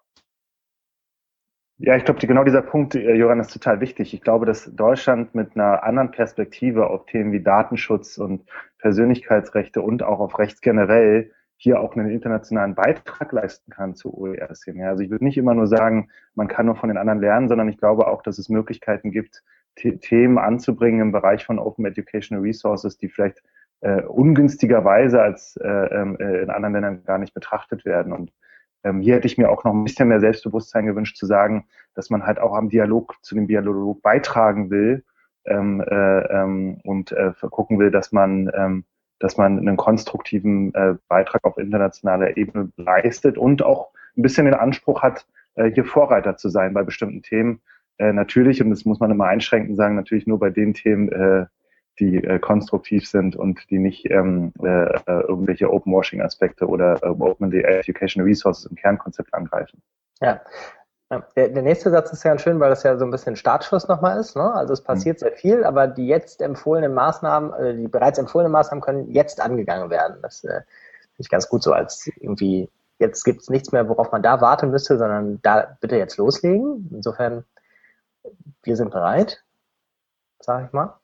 Ja, ich glaube, genau dieser Punkt, äh, Joran, ist total wichtig. Ich glaube, dass Deutschland mit einer anderen Perspektive auf Themen wie Datenschutz und Persönlichkeitsrechte und auch auf Rechts generell hier auch einen internationalen Beitrag leisten kann zu OER-Szenen. Also ich würde nicht immer nur sagen, man kann nur von den anderen lernen, sondern ich glaube auch, dass es Möglichkeiten gibt, Themen anzubringen im Bereich von Open Educational Resources, die vielleicht äh, ungünstigerweise als äh, ähm, äh, in anderen Ländern gar nicht betrachtet werden. Und ähm, hier hätte ich mir auch noch ein bisschen mehr Selbstbewusstsein gewünscht zu sagen, dass man halt auch am Dialog zu dem Dialog beitragen will ähm, äh, ähm, und äh, gucken will, dass man ähm, dass man einen konstruktiven äh, Beitrag auf internationaler Ebene leistet und auch ein bisschen den Anspruch hat, äh, hier Vorreiter zu sein bei bestimmten Themen, äh, natürlich, und das muss man immer einschränken sagen, natürlich nur bei den Themen, äh, die äh, konstruktiv sind und die nicht ähm, äh, äh irgendwelche Open-Washing-Aspekte oder äh, Open Educational Resources im Kernkonzept angreifen. Ja. Der, der nächste Satz ist ganz schön, weil das ja so ein bisschen Startschuss nochmal ist. Ne? Also es passiert mhm. sehr viel, aber die jetzt empfohlenen Maßnahmen, äh, die bereits empfohlenen Maßnahmen können jetzt angegangen werden. Das äh, finde ich ganz gut so als irgendwie, jetzt gibt es nichts mehr, worauf man da warten müsste, sondern da bitte jetzt loslegen. Insofern wir sind bereit, sage ich mal.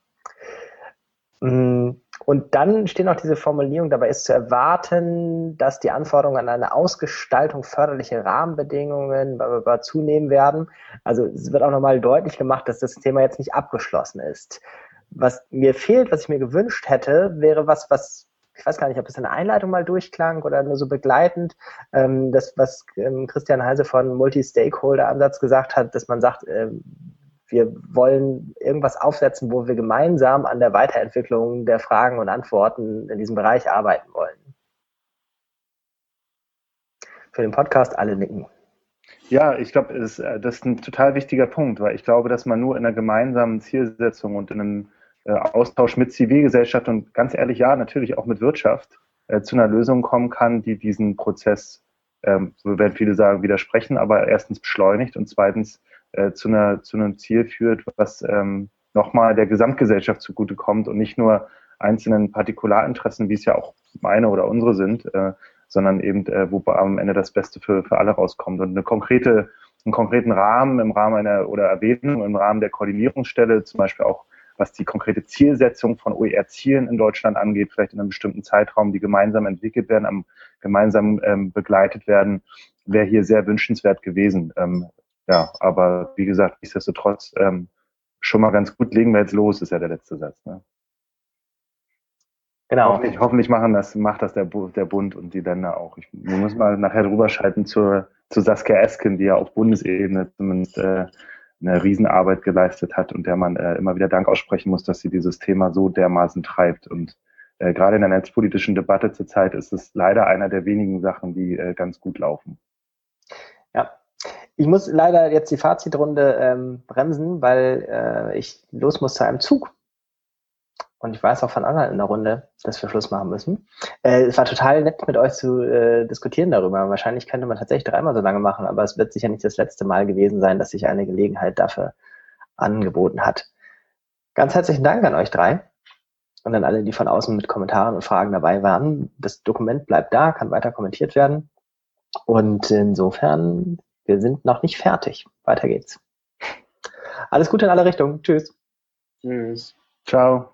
Mm, und dann steht noch diese Formulierung, dabei ist zu erwarten, dass die Anforderungen an eine Ausgestaltung förderliche Rahmenbedingungen zunehmen werden. Also es wird auch nochmal deutlich gemacht, dass das Thema jetzt nicht abgeschlossen ist. Was mir fehlt, was ich mir gewünscht hätte, wäre was, was ich weiß gar nicht, ob es in der Einleitung mal durchklang oder nur so begleitend, ähm, das, was ähm, Christian Heise von Multi-Stakeholder-Ansatz gesagt hat, dass man sagt, ähm, wir wollen irgendwas aufsetzen, wo wir gemeinsam an der Weiterentwicklung der Fragen und Antworten in diesem Bereich arbeiten wollen. Für den Podcast alle nicken. Ja, ich glaube, das ist ein total wichtiger Punkt, weil ich glaube, dass man nur in einer gemeinsamen Zielsetzung und in einem äh, Austausch mit Zivilgesellschaft und ganz ehrlich, ja, natürlich auch mit Wirtschaft äh, zu einer Lösung kommen kann, die diesen Prozess, ähm, so werden viele sagen, widersprechen, aber erstens beschleunigt und zweitens äh, zu, einer, zu einem Ziel führt, was ähm, nochmal der Gesamtgesellschaft zugutekommt und nicht nur einzelnen Partikularinteressen, wie es ja auch meine oder unsere sind, äh, sondern eben, äh, wo am Ende das Beste für, für alle rauskommt. Und eine konkrete, einen konkreten Rahmen im Rahmen einer oder Erwähnung im Rahmen der Koordinierungsstelle, zum Beispiel auch was die konkrete Zielsetzung von OER-Zielen in Deutschland angeht, vielleicht in einem bestimmten Zeitraum, die gemeinsam entwickelt werden, am, gemeinsam ähm, begleitet werden, wäre hier sehr wünschenswert gewesen. Ähm, ja, aber wie gesagt, nichtsdestotrotz ähm, schon mal ganz gut, legen wir jetzt los, ist ja der letzte Satz. Ne? Genau. Hoffentlich, hoffentlich machen das, macht das der, der Bund und die Länder auch. Ich, wir müssen mal nachher drüber schalten zur, zu Saskia Esken, die ja auf Bundesebene zumindest äh, eine Riesenarbeit geleistet hat und der man äh, immer wieder Dank aussprechen muss, dass sie dieses Thema so dermaßen treibt. Und äh, gerade in der netzpolitischen Debatte zurzeit ist es leider einer der wenigen Sachen, die äh, ganz gut laufen. Ja, ich muss leider jetzt die Fazitrunde ähm, bremsen, weil äh, ich los muss zu einem Zug. Und ich weiß auch von anderen in der Runde, dass wir Schluss machen müssen. Äh, es war total nett, mit euch zu äh, diskutieren darüber. Wahrscheinlich könnte man tatsächlich dreimal so lange machen, aber es wird sicher nicht das letzte Mal gewesen sein, dass sich eine Gelegenheit dafür angeboten hat. Ganz herzlichen Dank an euch drei und an alle, die von außen mit Kommentaren und Fragen dabei waren. Das Dokument bleibt da, kann weiter kommentiert werden. Und insofern, wir sind noch nicht fertig. Weiter geht's. Alles Gute in alle Richtungen. Tschüss. Tschüss. Ciao.